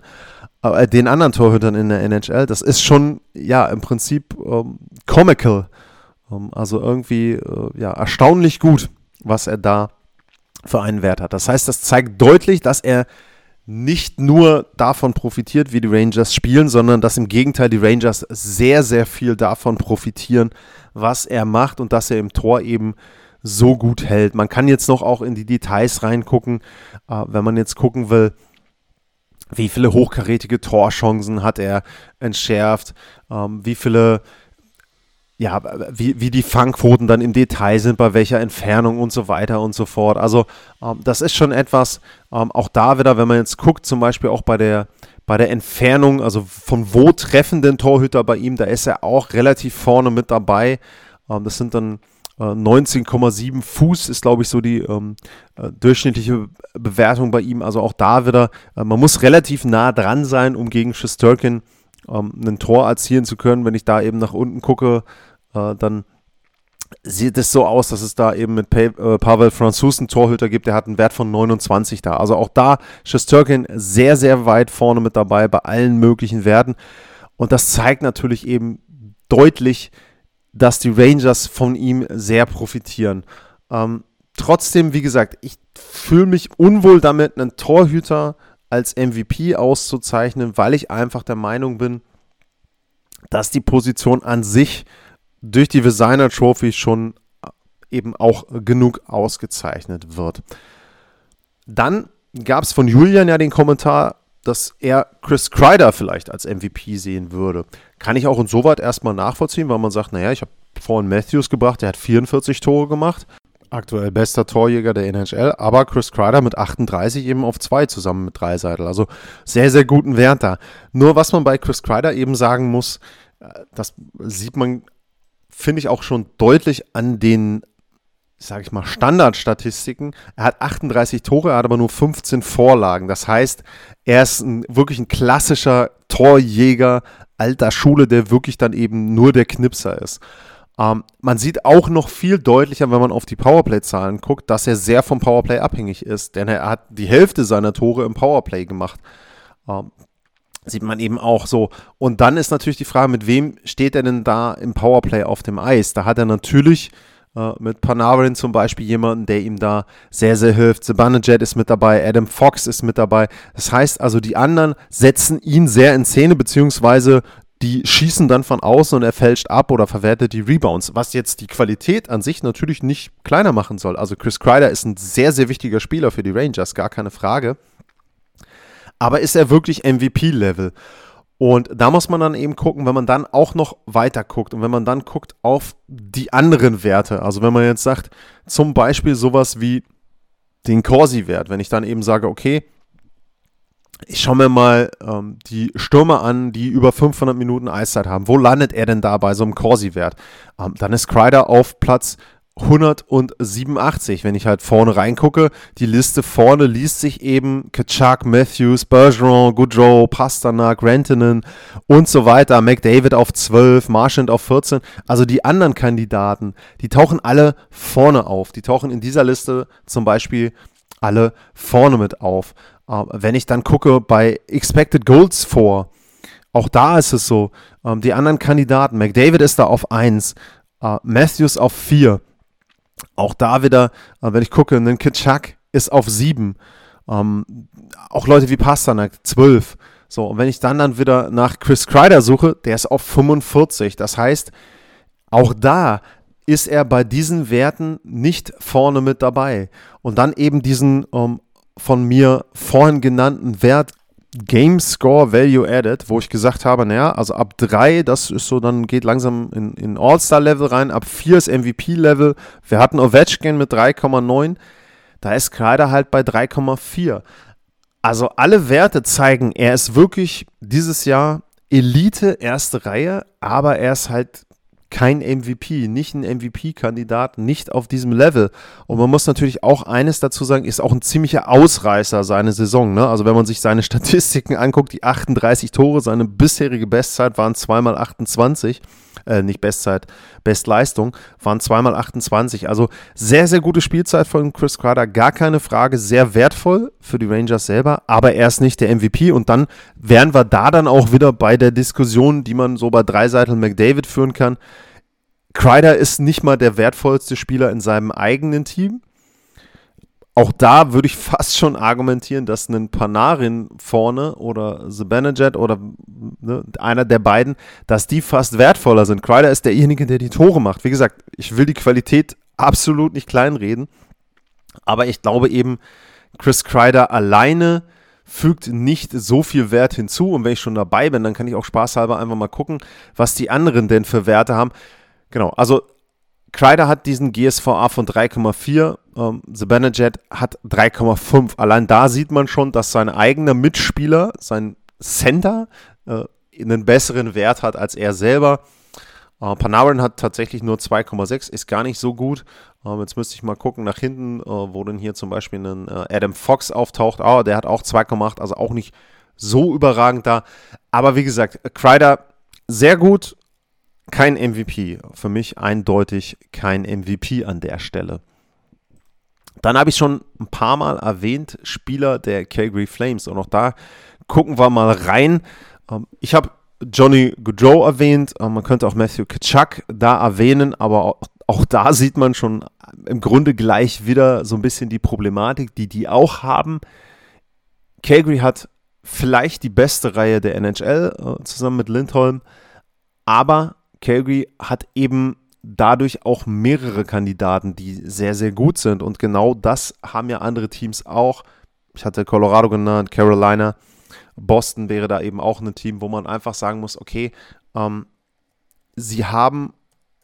[SPEAKER 1] äh, den anderen Torhütern in der NHL. Das ist schon, ja, im Prinzip ähm, comical. Ähm, also irgendwie, äh, ja, erstaunlich gut, was er da für einen Wert hat. Das heißt, das zeigt deutlich, dass er nicht nur davon profitiert, wie die Rangers spielen, sondern dass im Gegenteil die Rangers sehr, sehr viel davon profitieren, was er macht und dass er im Tor eben so gut hält. Man kann jetzt noch auch in die Details reingucken, äh, wenn man jetzt gucken will, wie viele hochkarätige Torchancen hat er entschärft, ähm, wie viele ja, wie, wie die Fangquoten dann im Detail sind, bei welcher Entfernung und so weiter und so fort. Also ähm, das ist schon etwas, ähm, auch da wieder, wenn man jetzt guckt, zum Beispiel auch bei der, bei der Entfernung, also von wo treffen den Torhüter bei ihm, da ist er auch relativ vorne mit dabei. Ähm, das sind dann äh, 19,7 Fuß ist, glaube ich, so die ähm, äh, durchschnittliche Bewertung bei ihm. Also auch da wieder, äh, man muss relativ nah dran sein, um gegen Schisterkin ähm, ein Tor erzielen zu können. Wenn ich da eben nach unten gucke, äh, dann sieht es so aus, dass es da eben mit pa äh, Pavel Franzus einen Torhüter gibt, der hat einen Wert von 29 da. Also auch da Shesterkin sehr, sehr weit vorne mit dabei bei allen möglichen Werten. Und das zeigt natürlich eben deutlich, dass die Rangers von ihm sehr profitieren. Ähm, trotzdem, wie gesagt, ich fühle mich unwohl damit, einen Torhüter als MVP auszuzeichnen, weil ich einfach der Meinung bin, dass die Position an sich durch die Designer Trophy schon äh, eben auch genug ausgezeichnet wird. Dann gab es von Julian ja den Kommentar, dass er Chris Kreider vielleicht als MVP sehen würde. Kann ich auch insoweit erstmal nachvollziehen, weil man sagt, naja, ich habe vorhin Matthews gebracht, der hat 44 Tore gemacht. Aktuell bester Torjäger der NHL, aber Chris Kreider mit 38 eben auf 2 zusammen mit Dreiseitel. Also sehr, sehr guten Wert da. Nur was man bei Chris Kreider eben sagen muss, äh, das sieht man finde ich auch schon deutlich an den, sage ich mal, Standardstatistiken. Er hat 38 Tore, er hat aber nur 15 Vorlagen. Das heißt, er ist ein, wirklich ein klassischer Torjäger alter Schule, der wirklich dann eben nur der Knipser ist. Ähm, man sieht auch noch viel deutlicher, wenn man auf die Powerplay-Zahlen guckt, dass er sehr vom Powerplay abhängig ist, denn er hat die Hälfte seiner Tore im Powerplay gemacht. Ähm, sieht man eben auch so. Und dann ist natürlich die Frage, mit wem steht er denn da im Powerplay auf dem Eis? Da hat er natürlich äh, mit Panarin zum Beispiel jemanden, der ihm da sehr, sehr hilft. Zibanejad ist mit dabei, Adam Fox ist mit dabei. Das heißt also, die anderen setzen ihn sehr in Szene, beziehungsweise die schießen dann von außen und er fälscht ab oder verwertet die Rebounds, was jetzt die Qualität an sich natürlich nicht kleiner machen soll. Also Chris Kreider ist ein sehr, sehr wichtiger Spieler für die Rangers, gar keine Frage aber ist er wirklich MVP-Level? Und da muss man dann eben gucken, wenn man dann auch noch weiter guckt und wenn man dann guckt auf die anderen Werte. Also wenn man jetzt sagt, zum Beispiel sowas wie den Corsi-Wert, wenn ich dann eben sage, okay, ich schaue mir mal ähm, die Stürmer an, die über 500 Minuten Eiszeit haben. Wo landet er denn da bei so einem Corsi-Wert? Ähm, dann ist Kreider auf Platz 187, wenn ich halt vorne reingucke. Die Liste vorne liest sich eben Kachak, Matthews, Bergeron, Goodrow, Pasternak, Rantanen und so weiter. McDavid auf 12, Marchand auf 14. Also die anderen Kandidaten, die tauchen alle vorne auf. Die tauchen in dieser Liste zum Beispiel alle vorne mit auf. Äh, wenn ich dann gucke bei Expected Goals vor, auch da ist es so, ähm, die anderen Kandidaten, McDavid ist da auf 1, äh, Matthews auf 4, auch da wieder, äh, wenn ich gucke, ein Kitschak ist auf 7. Ähm, auch Leute wie Pasternak, 12. So, und wenn ich dann dann wieder nach Chris Kreider suche, der ist auf 45. Das heißt, auch da ist er bei diesen Werten nicht vorne mit dabei. Und dann eben diesen ähm, von mir vorhin genannten Wert Game Score Value Added, wo ich gesagt habe, naja, also ab 3, das ist so, dann geht langsam in, in All-Star-Level rein, ab 4 ist MVP-Level. Wir hatten Ovechkin mit 3,9, da ist Kreider halt bei 3,4. Also alle Werte zeigen, er ist wirklich dieses Jahr Elite erste Reihe, aber er ist halt kein MVP, nicht ein MVP-Kandidat, nicht auf diesem Level. Und man muss natürlich auch eines dazu sagen, ist auch ein ziemlicher Ausreißer seine Saison. Ne? Also wenn man sich seine Statistiken anguckt, die 38 Tore, seine bisherige Bestzeit waren zweimal 28, äh, nicht Bestzeit, Bestleistung, waren zweimal 28. Also sehr, sehr gute Spielzeit von Chris Kreider, gar keine Frage, sehr wertvoll für die Rangers selber, aber er ist nicht der MVP. Und dann wären wir da dann auch wieder bei der Diskussion, die man so bei Dreiseitel McDavid führen kann Kreider ist nicht mal der wertvollste Spieler in seinem eigenen Team. Auch da würde ich fast schon argumentieren, dass ein Panarin vorne oder Zibanejad oder ne, einer der beiden, dass die fast wertvoller sind. Kreider ist derjenige, der die Tore macht. Wie gesagt, ich will die Qualität absolut nicht kleinreden, aber ich glaube eben, Chris Kreider alleine fügt nicht so viel Wert hinzu. Und wenn ich schon dabei bin, dann kann ich auch spaßhalber einfach mal gucken, was die anderen denn für Werte haben. Genau, also Kreider hat diesen GSVA von 3,4, ähm, Zibanejad hat 3,5. Allein da sieht man schon, dass sein eigener Mitspieler, sein Center, äh, einen besseren Wert hat als er selber. Äh, Panarin hat tatsächlich nur 2,6, ist gar nicht so gut. Ähm, jetzt müsste ich mal gucken nach hinten, äh, wo denn hier zum Beispiel ein äh, Adam Fox auftaucht. Oh, der hat auch 2,8, also auch nicht so überragend da. Aber wie gesagt, Kreider sehr gut, kein MVP. Für mich eindeutig kein MVP an der Stelle. Dann habe ich schon ein paar Mal erwähnt, Spieler der Calgary Flames. Und auch da gucken wir mal rein. Ähm, ich habe Johnny Goodrow erwähnt. Ähm, man könnte auch Matthew Kitschak da erwähnen, aber auch da sieht man schon im Grunde gleich wieder so ein bisschen die Problematik, die die auch haben. Calgary hat vielleicht die beste Reihe der NHL äh, zusammen mit Lindholm, aber Calgary hat eben dadurch auch mehrere Kandidaten, die sehr, sehr gut sind. Und genau das haben ja andere Teams auch. Ich hatte Colorado genannt, Carolina, Boston wäre da eben auch ein Team, wo man einfach sagen muss, okay, ähm, sie haben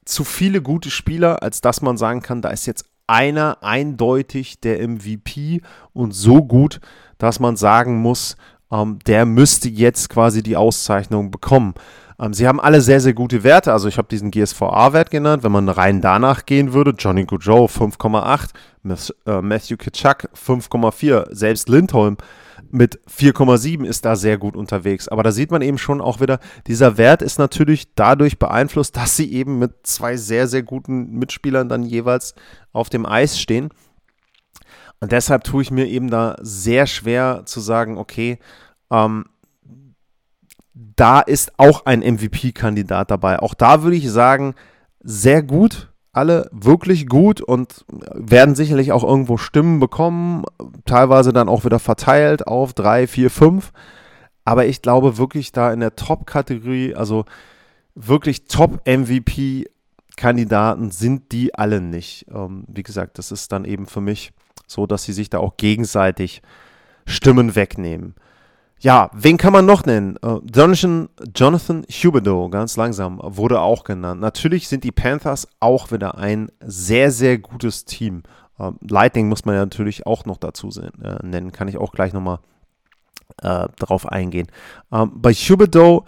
[SPEAKER 1] zu viele gute Spieler, als dass man sagen kann, da ist jetzt einer eindeutig der MVP und so gut, dass man sagen muss, ähm, der müsste jetzt quasi die Auszeichnung bekommen. Ähm, sie haben alle sehr, sehr gute Werte. Also ich habe diesen GSVA-Wert genannt. Wenn man rein danach gehen würde, Johnny Goodrow 5,8, äh, Matthew Kitschak 5,4, selbst Lindholm mit 4,7 ist da sehr gut unterwegs. Aber da sieht man eben schon auch wieder, dieser Wert ist natürlich dadurch beeinflusst, dass sie eben mit zwei sehr, sehr guten Mitspielern dann jeweils auf dem Eis stehen. Und deshalb tue ich mir eben da sehr schwer zu sagen, okay, ähm, da ist auch ein MVP-Kandidat dabei. Auch da würde ich sagen, sehr gut, alle wirklich gut und werden sicherlich auch irgendwo Stimmen bekommen, teilweise dann auch wieder verteilt auf drei, vier, fünf. Aber ich glaube wirklich da in der Top-Kategorie, also wirklich Top-MVP-Kandidaten sind die alle nicht. Ähm, wie gesagt, das ist dann eben für mich so, dass sie sich da auch gegenseitig Stimmen wegnehmen. Ja, wen kann man noch nennen? Uh, Jonathan, Jonathan Huberdeau, ganz langsam, wurde auch genannt. Natürlich sind die Panthers auch wieder ein sehr, sehr gutes Team. Uh, Lightning muss man ja natürlich auch noch dazu äh, nennen, kann ich auch gleich nochmal äh, darauf eingehen. Ähm, bei Huberdeau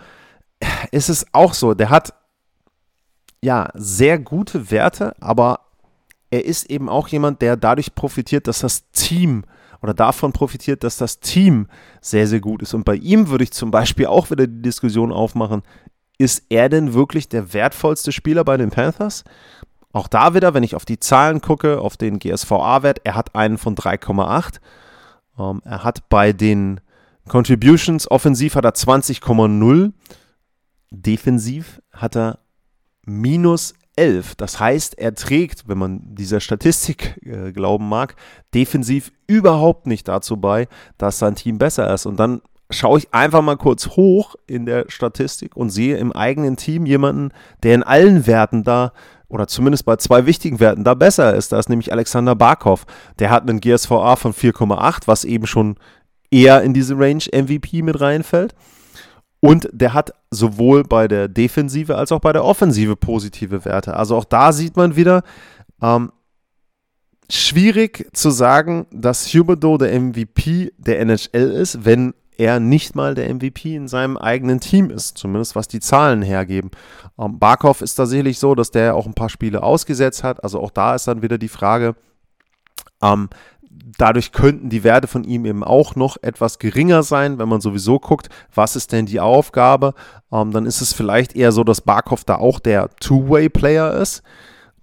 [SPEAKER 1] ist es auch so, der hat ja sehr gute Werte, aber er ist eben auch jemand, der dadurch profitiert, dass das Team oder davon profitiert, dass das Team sehr, sehr gut ist. Und bei ihm würde ich zum Beispiel auch wieder die Diskussion aufmachen, ist er denn wirklich der wertvollste Spieler bei den Panthers? Auch da wieder, wenn ich auf die Zahlen gucke, auf den GSVA-Wert, er hat einen von 3,8. Ähm, er hat bei den Contributions offensiv hat er 20,0. Defensiv hat er minus 11. Das heißt, er trägt, wenn man dieser Statistik äh, glauben mag, defensiv überhaupt nicht dazu bei, dass sein Team besser ist. Und dann schaue ich einfach mal kurz hoch in der Statistik und sehe im eigenen Team jemanden, der in allen Werten da oder zumindest bei zwei wichtigen Werten da besser ist. Da ist nämlich Alexander Barkov. Der hat einen GSVA von 4,8, was eben schon eher in diese Range MVP mit reinfällt. Und der hat sowohl bei der Defensive als auch bei der Offensive positive Werte. Also auch da sieht man wieder, ähm, schwierig zu sagen, dass Huberdo der MVP der NHL ist, wenn er nicht mal der MVP in seinem eigenen Team ist, zumindest was die Zahlen hergeben. Ähm, Barkov ist da sicherlich so, dass der auch ein paar Spiele ausgesetzt hat. Also auch da ist dann wieder die Frage, ähm, dadurch könnten die Werte von ihm eben auch noch etwas geringer sein, wenn man sowieso guckt, was ist denn die Aufgabe. Ähm, dann ist es vielleicht eher so, dass Barkov da auch der Two-Way-Player ist.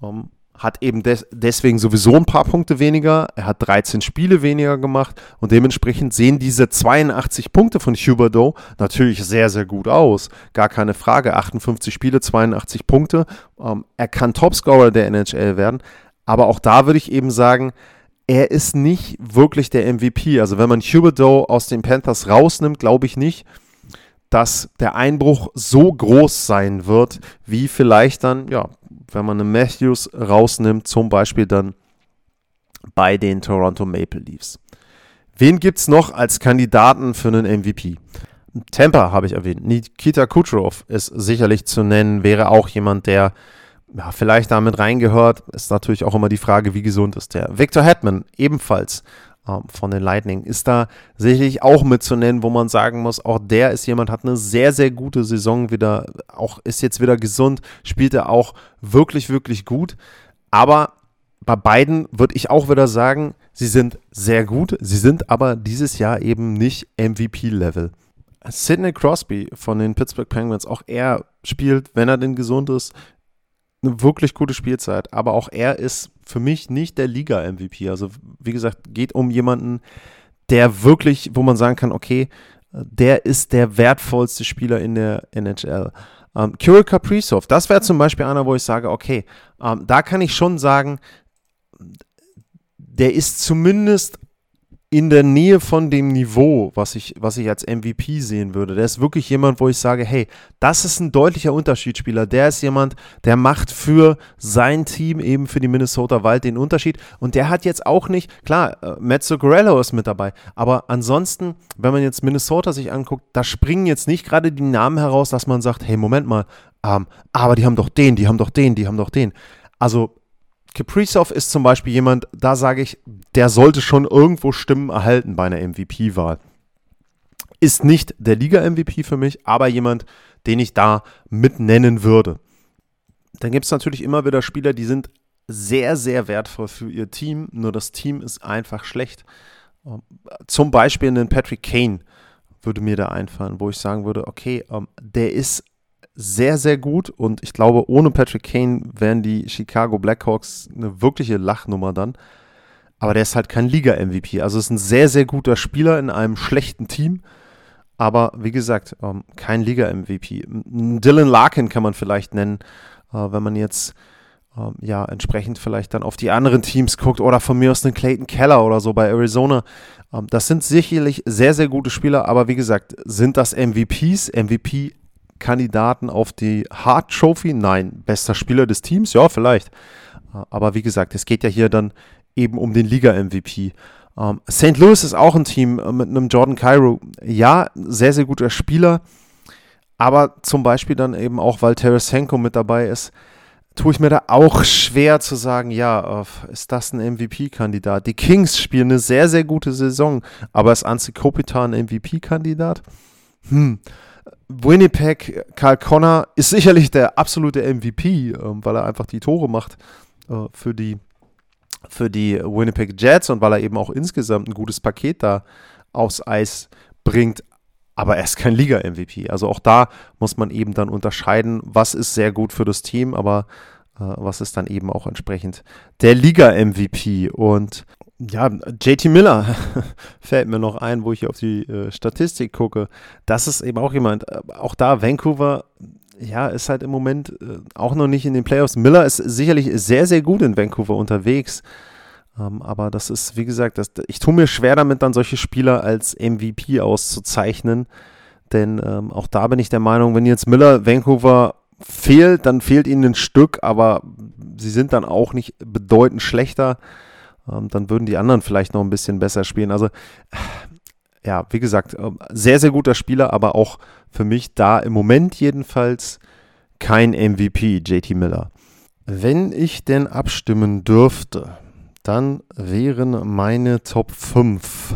[SPEAKER 1] Ähm, hat eben des deswegen sowieso ein paar Punkte weniger. Er hat 13 Spiele weniger gemacht und dementsprechend sehen diese 82 Punkte von Huberdo natürlich sehr, sehr gut aus. Gar keine Frage. 58 Spiele, 82 Punkte. Ähm, er kann Topscorer der NHL werden. Aber auch da würde ich eben sagen, er ist nicht wirklich der MVP. Also wenn man Huberdo aus den Panthers rausnimmt, glaube ich nicht, dass der Einbruch so groß sein wird, wie vielleicht dann, ja, wenn man einen Matthews rausnimmt, zum Beispiel dann bei den Toronto Maple Leafs. Wen gibt es noch als Kandidaten für einen MVP? Tampa habe ich erwähnt. Nikita Kucherov ist sicherlich zu nennen, wäre auch jemand, der ja, vielleicht damit reingehört. Ist natürlich auch immer die Frage, wie gesund ist der. Victor Hetman, ebenfalls ähm, von den Lightning, ist da sicherlich auch mitzunennen, wo man sagen muss, auch der ist jemand, hat eine sehr, sehr gute Saison wieder, auch ist jetzt wieder gesund, spielt er auch wirklich, wirklich gut. Aber bei beiden würde ich auch wieder sagen, sie sind sehr gut, sie sind aber dieses Jahr eben nicht MVP-Level. Sidney Crosby von den Pittsburgh Penguins, auch er spielt, wenn er denn gesund ist, eine wirklich gute Spielzeit. Aber auch er ist für mich nicht der Liga-MVP. Also, wie gesagt, geht um jemanden, der wirklich, wo man sagen kann, okay, der ist der wertvollste Spieler in der NHL. Ähm, Kirill Kaprizov, das wäre zum Beispiel einer, wo ich sage, okay, ähm, da kann ich schon sagen, der ist zumindest in der Nähe von dem Niveau, was ich, was ich als MVP sehen würde. Der ist wirklich jemand, wo ich sage, hey, das ist ein deutlicher Unterschiedsspieler. Der ist jemand, der macht für sein Team, eben für die Minnesota Wild, den Unterschied. Und der hat jetzt auch nicht, klar, äh, Matt Zuccarello ist mit dabei, aber ansonsten, wenn man jetzt Minnesota sich anguckt, da springen jetzt nicht gerade die Namen heraus, dass man sagt, hey, Moment mal, ähm, aber die haben doch den, die haben doch den, die haben doch den. Also Kaprizov ist zum Beispiel jemand, da sage ich, der sollte schon irgendwo Stimmen erhalten bei einer MVP-Wahl. Ist nicht der Liga-MVP für mich, aber jemand, den ich da mit nennen würde. Dann gibt es natürlich immer wieder Spieler, die sind sehr, sehr wertvoll für ihr Team, nur das Team ist einfach schlecht. Ähm, zum Beispiel einen Patrick Kane würde mir da einfallen, wo ich sagen würde, okay, ähm, der ist sehr, sehr gut und ich glaube, ohne Patrick Kane wären die Chicago Blackhawks eine wirkliche Lachnummer dann. Aber der ist halt kein Liga-MVP. Also ist ein sehr, sehr guter Spieler in einem schlechten Team. Aber wie gesagt, ähm, kein Liga-MVP. Dylan Larkin kann man vielleicht nennen, äh, wenn man jetzt ähm, ja entsprechend vielleicht dann auf die anderen Teams guckt oder von mir aus einen Clayton Keller oder so bei Arizona. Ähm, das sind sicherlich sehr, sehr gute Spieler, aber wie gesagt, sind das MVPs? MVP Kandidaten auf die Hart Trophy? Nein. Bester Spieler des Teams? Ja, vielleicht. Aber wie gesagt, es geht ja hier dann eben um den Liga-MVP. Ähm, St. Louis ist auch ein Team äh, mit einem Jordan Cairo. Ja, sehr, sehr guter Spieler. Aber zum Beispiel dann eben auch, weil Tarasenko mit dabei ist, tue ich mir da auch schwer zu sagen, ja, äh, ist das ein MVP-Kandidat? Die Kings spielen eine sehr, sehr gute Saison, aber ist Anze Kopitar ein MVP-Kandidat? Hm, Winnipeg, Karl Connor ist sicherlich der absolute MVP, ähm, weil er einfach die Tore macht äh, für, die, für die Winnipeg Jets und weil er eben auch insgesamt ein gutes Paket da aufs Eis bringt. Aber er ist kein Liga-MVP. Also auch da muss man eben dann unterscheiden, was ist sehr gut für das Team, aber äh, was ist dann eben auch entsprechend der Liga-MVP. Und ja, JT Miller fällt mir noch ein, wo ich auf die äh, Statistik gucke. Das ist eben auch jemand, äh, auch da Vancouver ja, ist halt im Moment äh, auch noch nicht in den Playoffs. Miller ist sicherlich sehr, sehr gut in Vancouver unterwegs. Ähm, aber das ist, wie gesagt, das, ich tue mir schwer damit, dann solche Spieler als MVP auszuzeichnen. Denn ähm, auch da bin ich der Meinung, wenn jetzt Miller Vancouver fehlt, dann fehlt ihnen ein Stück, aber sie sind dann auch nicht bedeutend schlechter. Ähm, dann würden die anderen vielleicht noch ein bisschen besser spielen. Also, ja, wie gesagt, ähm, sehr, sehr guter Spieler, aber auch für mich da im Moment jedenfalls kein MVP, JT Miller. Wenn ich denn abstimmen dürfte, dann wären meine Top 5.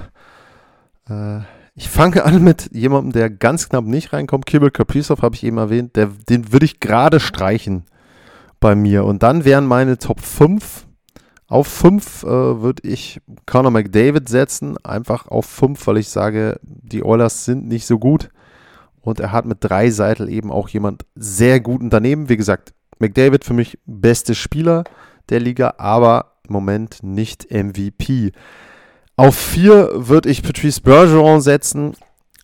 [SPEAKER 1] Äh, ich fange an mit jemandem, der ganz knapp nicht reinkommt. Kirill Kaprizov habe ich eben erwähnt. Der, den würde ich gerade streichen bei mir. Und dann wären meine Top 5. Auf 5 äh, würde ich Conor McDavid setzen. Einfach auf 5, weil ich sage, die Oilers sind nicht so gut. Und er hat mit drei Seitel eben auch jemand sehr guten daneben. Wie gesagt, McDavid für mich beste Spieler der Liga, aber im Moment nicht MVP. Auf 4 würde ich Patrice Bergeron setzen.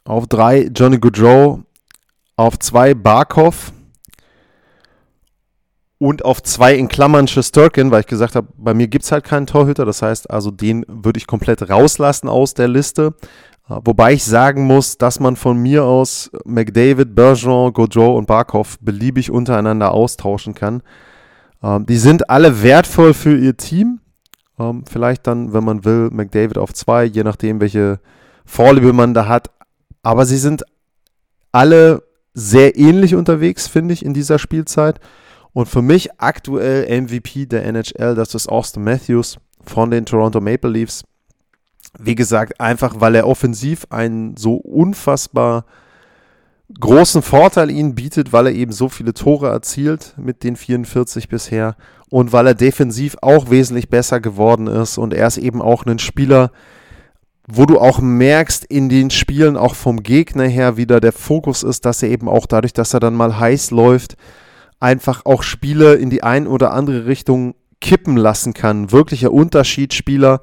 [SPEAKER 1] Auf 3 Johnny Goodrow. Auf 2 Barkov. Und auf 2 in Klammern Shesterkin, weil ich gesagt habe, bei mir gibt es halt keinen Torhüter. Das heißt also, den würde ich komplett rauslassen aus der Liste. Wobei ich sagen muss, dass man von mir aus McDavid, Bergeron, Gaudreau und Barkov beliebig untereinander austauschen kann. Ähm, die sind alle wertvoll für ihr Team. Ähm, vielleicht dann, wenn man will, McDavid auf zwei, je nachdem, welche Vorliebe man da hat. Aber sie sind alle sehr ähnlich unterwegs, finde ich, in dieser Spielzeit. Und für mich aktuell MVP der NHL, das ist Austin Matthews von den Toronto Maple Leafs. Wie gesagt, einfach weil er offensiv einen so unfassbar großen Vorteil ihnen bietet, weil er eben so viele Tore erzielt mit den 44 bisher und weil er defensiv auch wesentlich besser geworden ist und er ist eben auch ein Spieler, wo du auch merkst in den Spielen auch vom Gegner her wieder der Fokus ist, dass er eben auch dadurch, dass er dann mal heiß läuft, einfach auch Spiele in die ein oder andere Richtung kippen lassen kann. Wirklicher Unterschiedsspieler.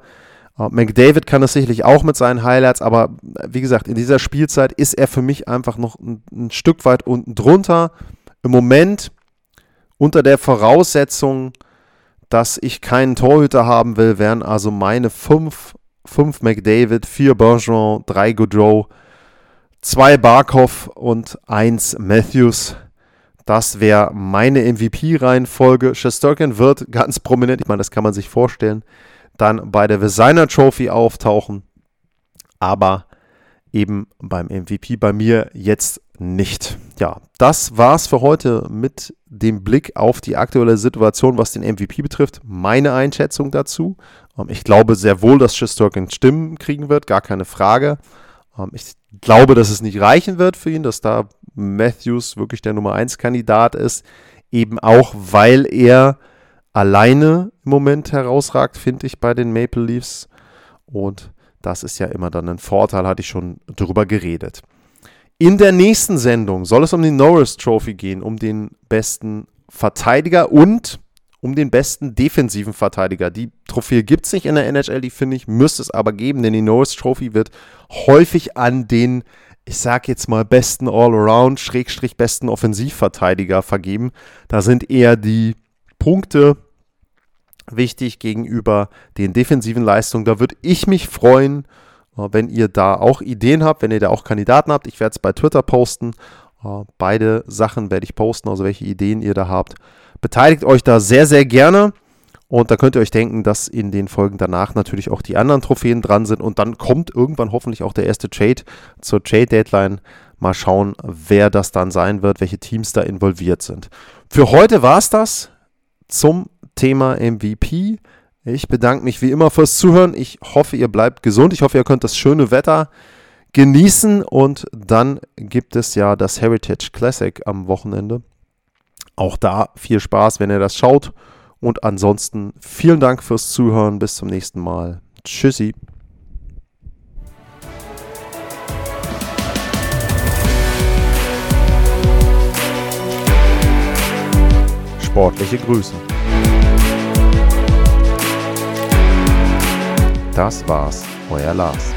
[SPEAKER 1] Uh, McDavid kann es sicherlich auch mit seinen Highlights, aber wie gesagt, in dieser Spielzeit ist er für mich einfach noch ein, ein Stück weit unten drunter. Im Moment unter der Voraussetzung, dass ich keinen Torhüter haben will, wären also meine 5 5 McDavid, 4 Bergeron, 3 Goodrow, 2 Barkov und 1 Matthews. Das wäre meine MVP-Reihenfolge. Shesterkin wird ganz prominent, ich meine, das kann man sich vorstellen, dann bei der Designer Trophy auftauchen. Aber eben beim MVP bei mir jetzt nicht. Ja, das war's für heute mit dem Blick auf die aktuelle Situation, was den MVP betrifft. Meine Einschätzung dazu. Ähm, ich glaube sehr wohl, dass Schistokin Stimmen kriegen wird, gar keine Frage. Ähm, ich glaube, dass es nicht reichen wird für ihn, dass da Matthews wirklich der Nummer 1 Kandidat ist. Eben auch, weil er alleine im Moment herausragt, finde ich, bei den Maple Leafs. Und das ist ja immer dann ein Vorteil, hatte ich schon drüber geredet. In der nächsten Sendung soll es um die Norris Trophy gehen, um den besten Verteidiger und um den besten defensiven Verteidiger. Die Trophäe gibt es nicht in der NHL, die finde ich, müsste es aber geben, denn die Norris Trophy wird häufig an den, ich sag jetzt mal, besten All-Around, Schrägstrich besten Offensivverteidiger vergeben. Da sind eher die Punkte wichtig gegenüber den defensiven Leistungen. Da würde ich mich freuen, äh, wenn ihr da auch Ideen habt, wenn ihr da auch Kandidaten habt. Ich werde es bei Twitter posten. Äh, beide Sachen werde ich posten, also welche Ideen ihr da habt. Beteiligt euch da sehr, sehr gerne. Und da könnt ihr euch denken, dass in den Folgen danach natürlich auch die anderen Trophäen dran sind. Und dann kommt irgendwann hoffentlich auch der erste Trade zur Trade-Deadline. Mal schauen, wer das dann sein wird, welche Teams da involviert sind. Für heute war es das zum Thema MVP. Ich bedanke mich wie immer fürs Zuhören. Ich hoffe, ihr bleibt gesund. Ich hoffe, ihr könnt das schöne Wetter genießen. Und dann gibt es ja das Heritage Classic am Wochenende. Auch da viel Spaß, wenn ihr das schaut. Und ansonsten vielen Dank fürs Zuhören. Bis zum nächsten Mal. Tschüssi. Sportliche Grüße. Das war's, euer Lars.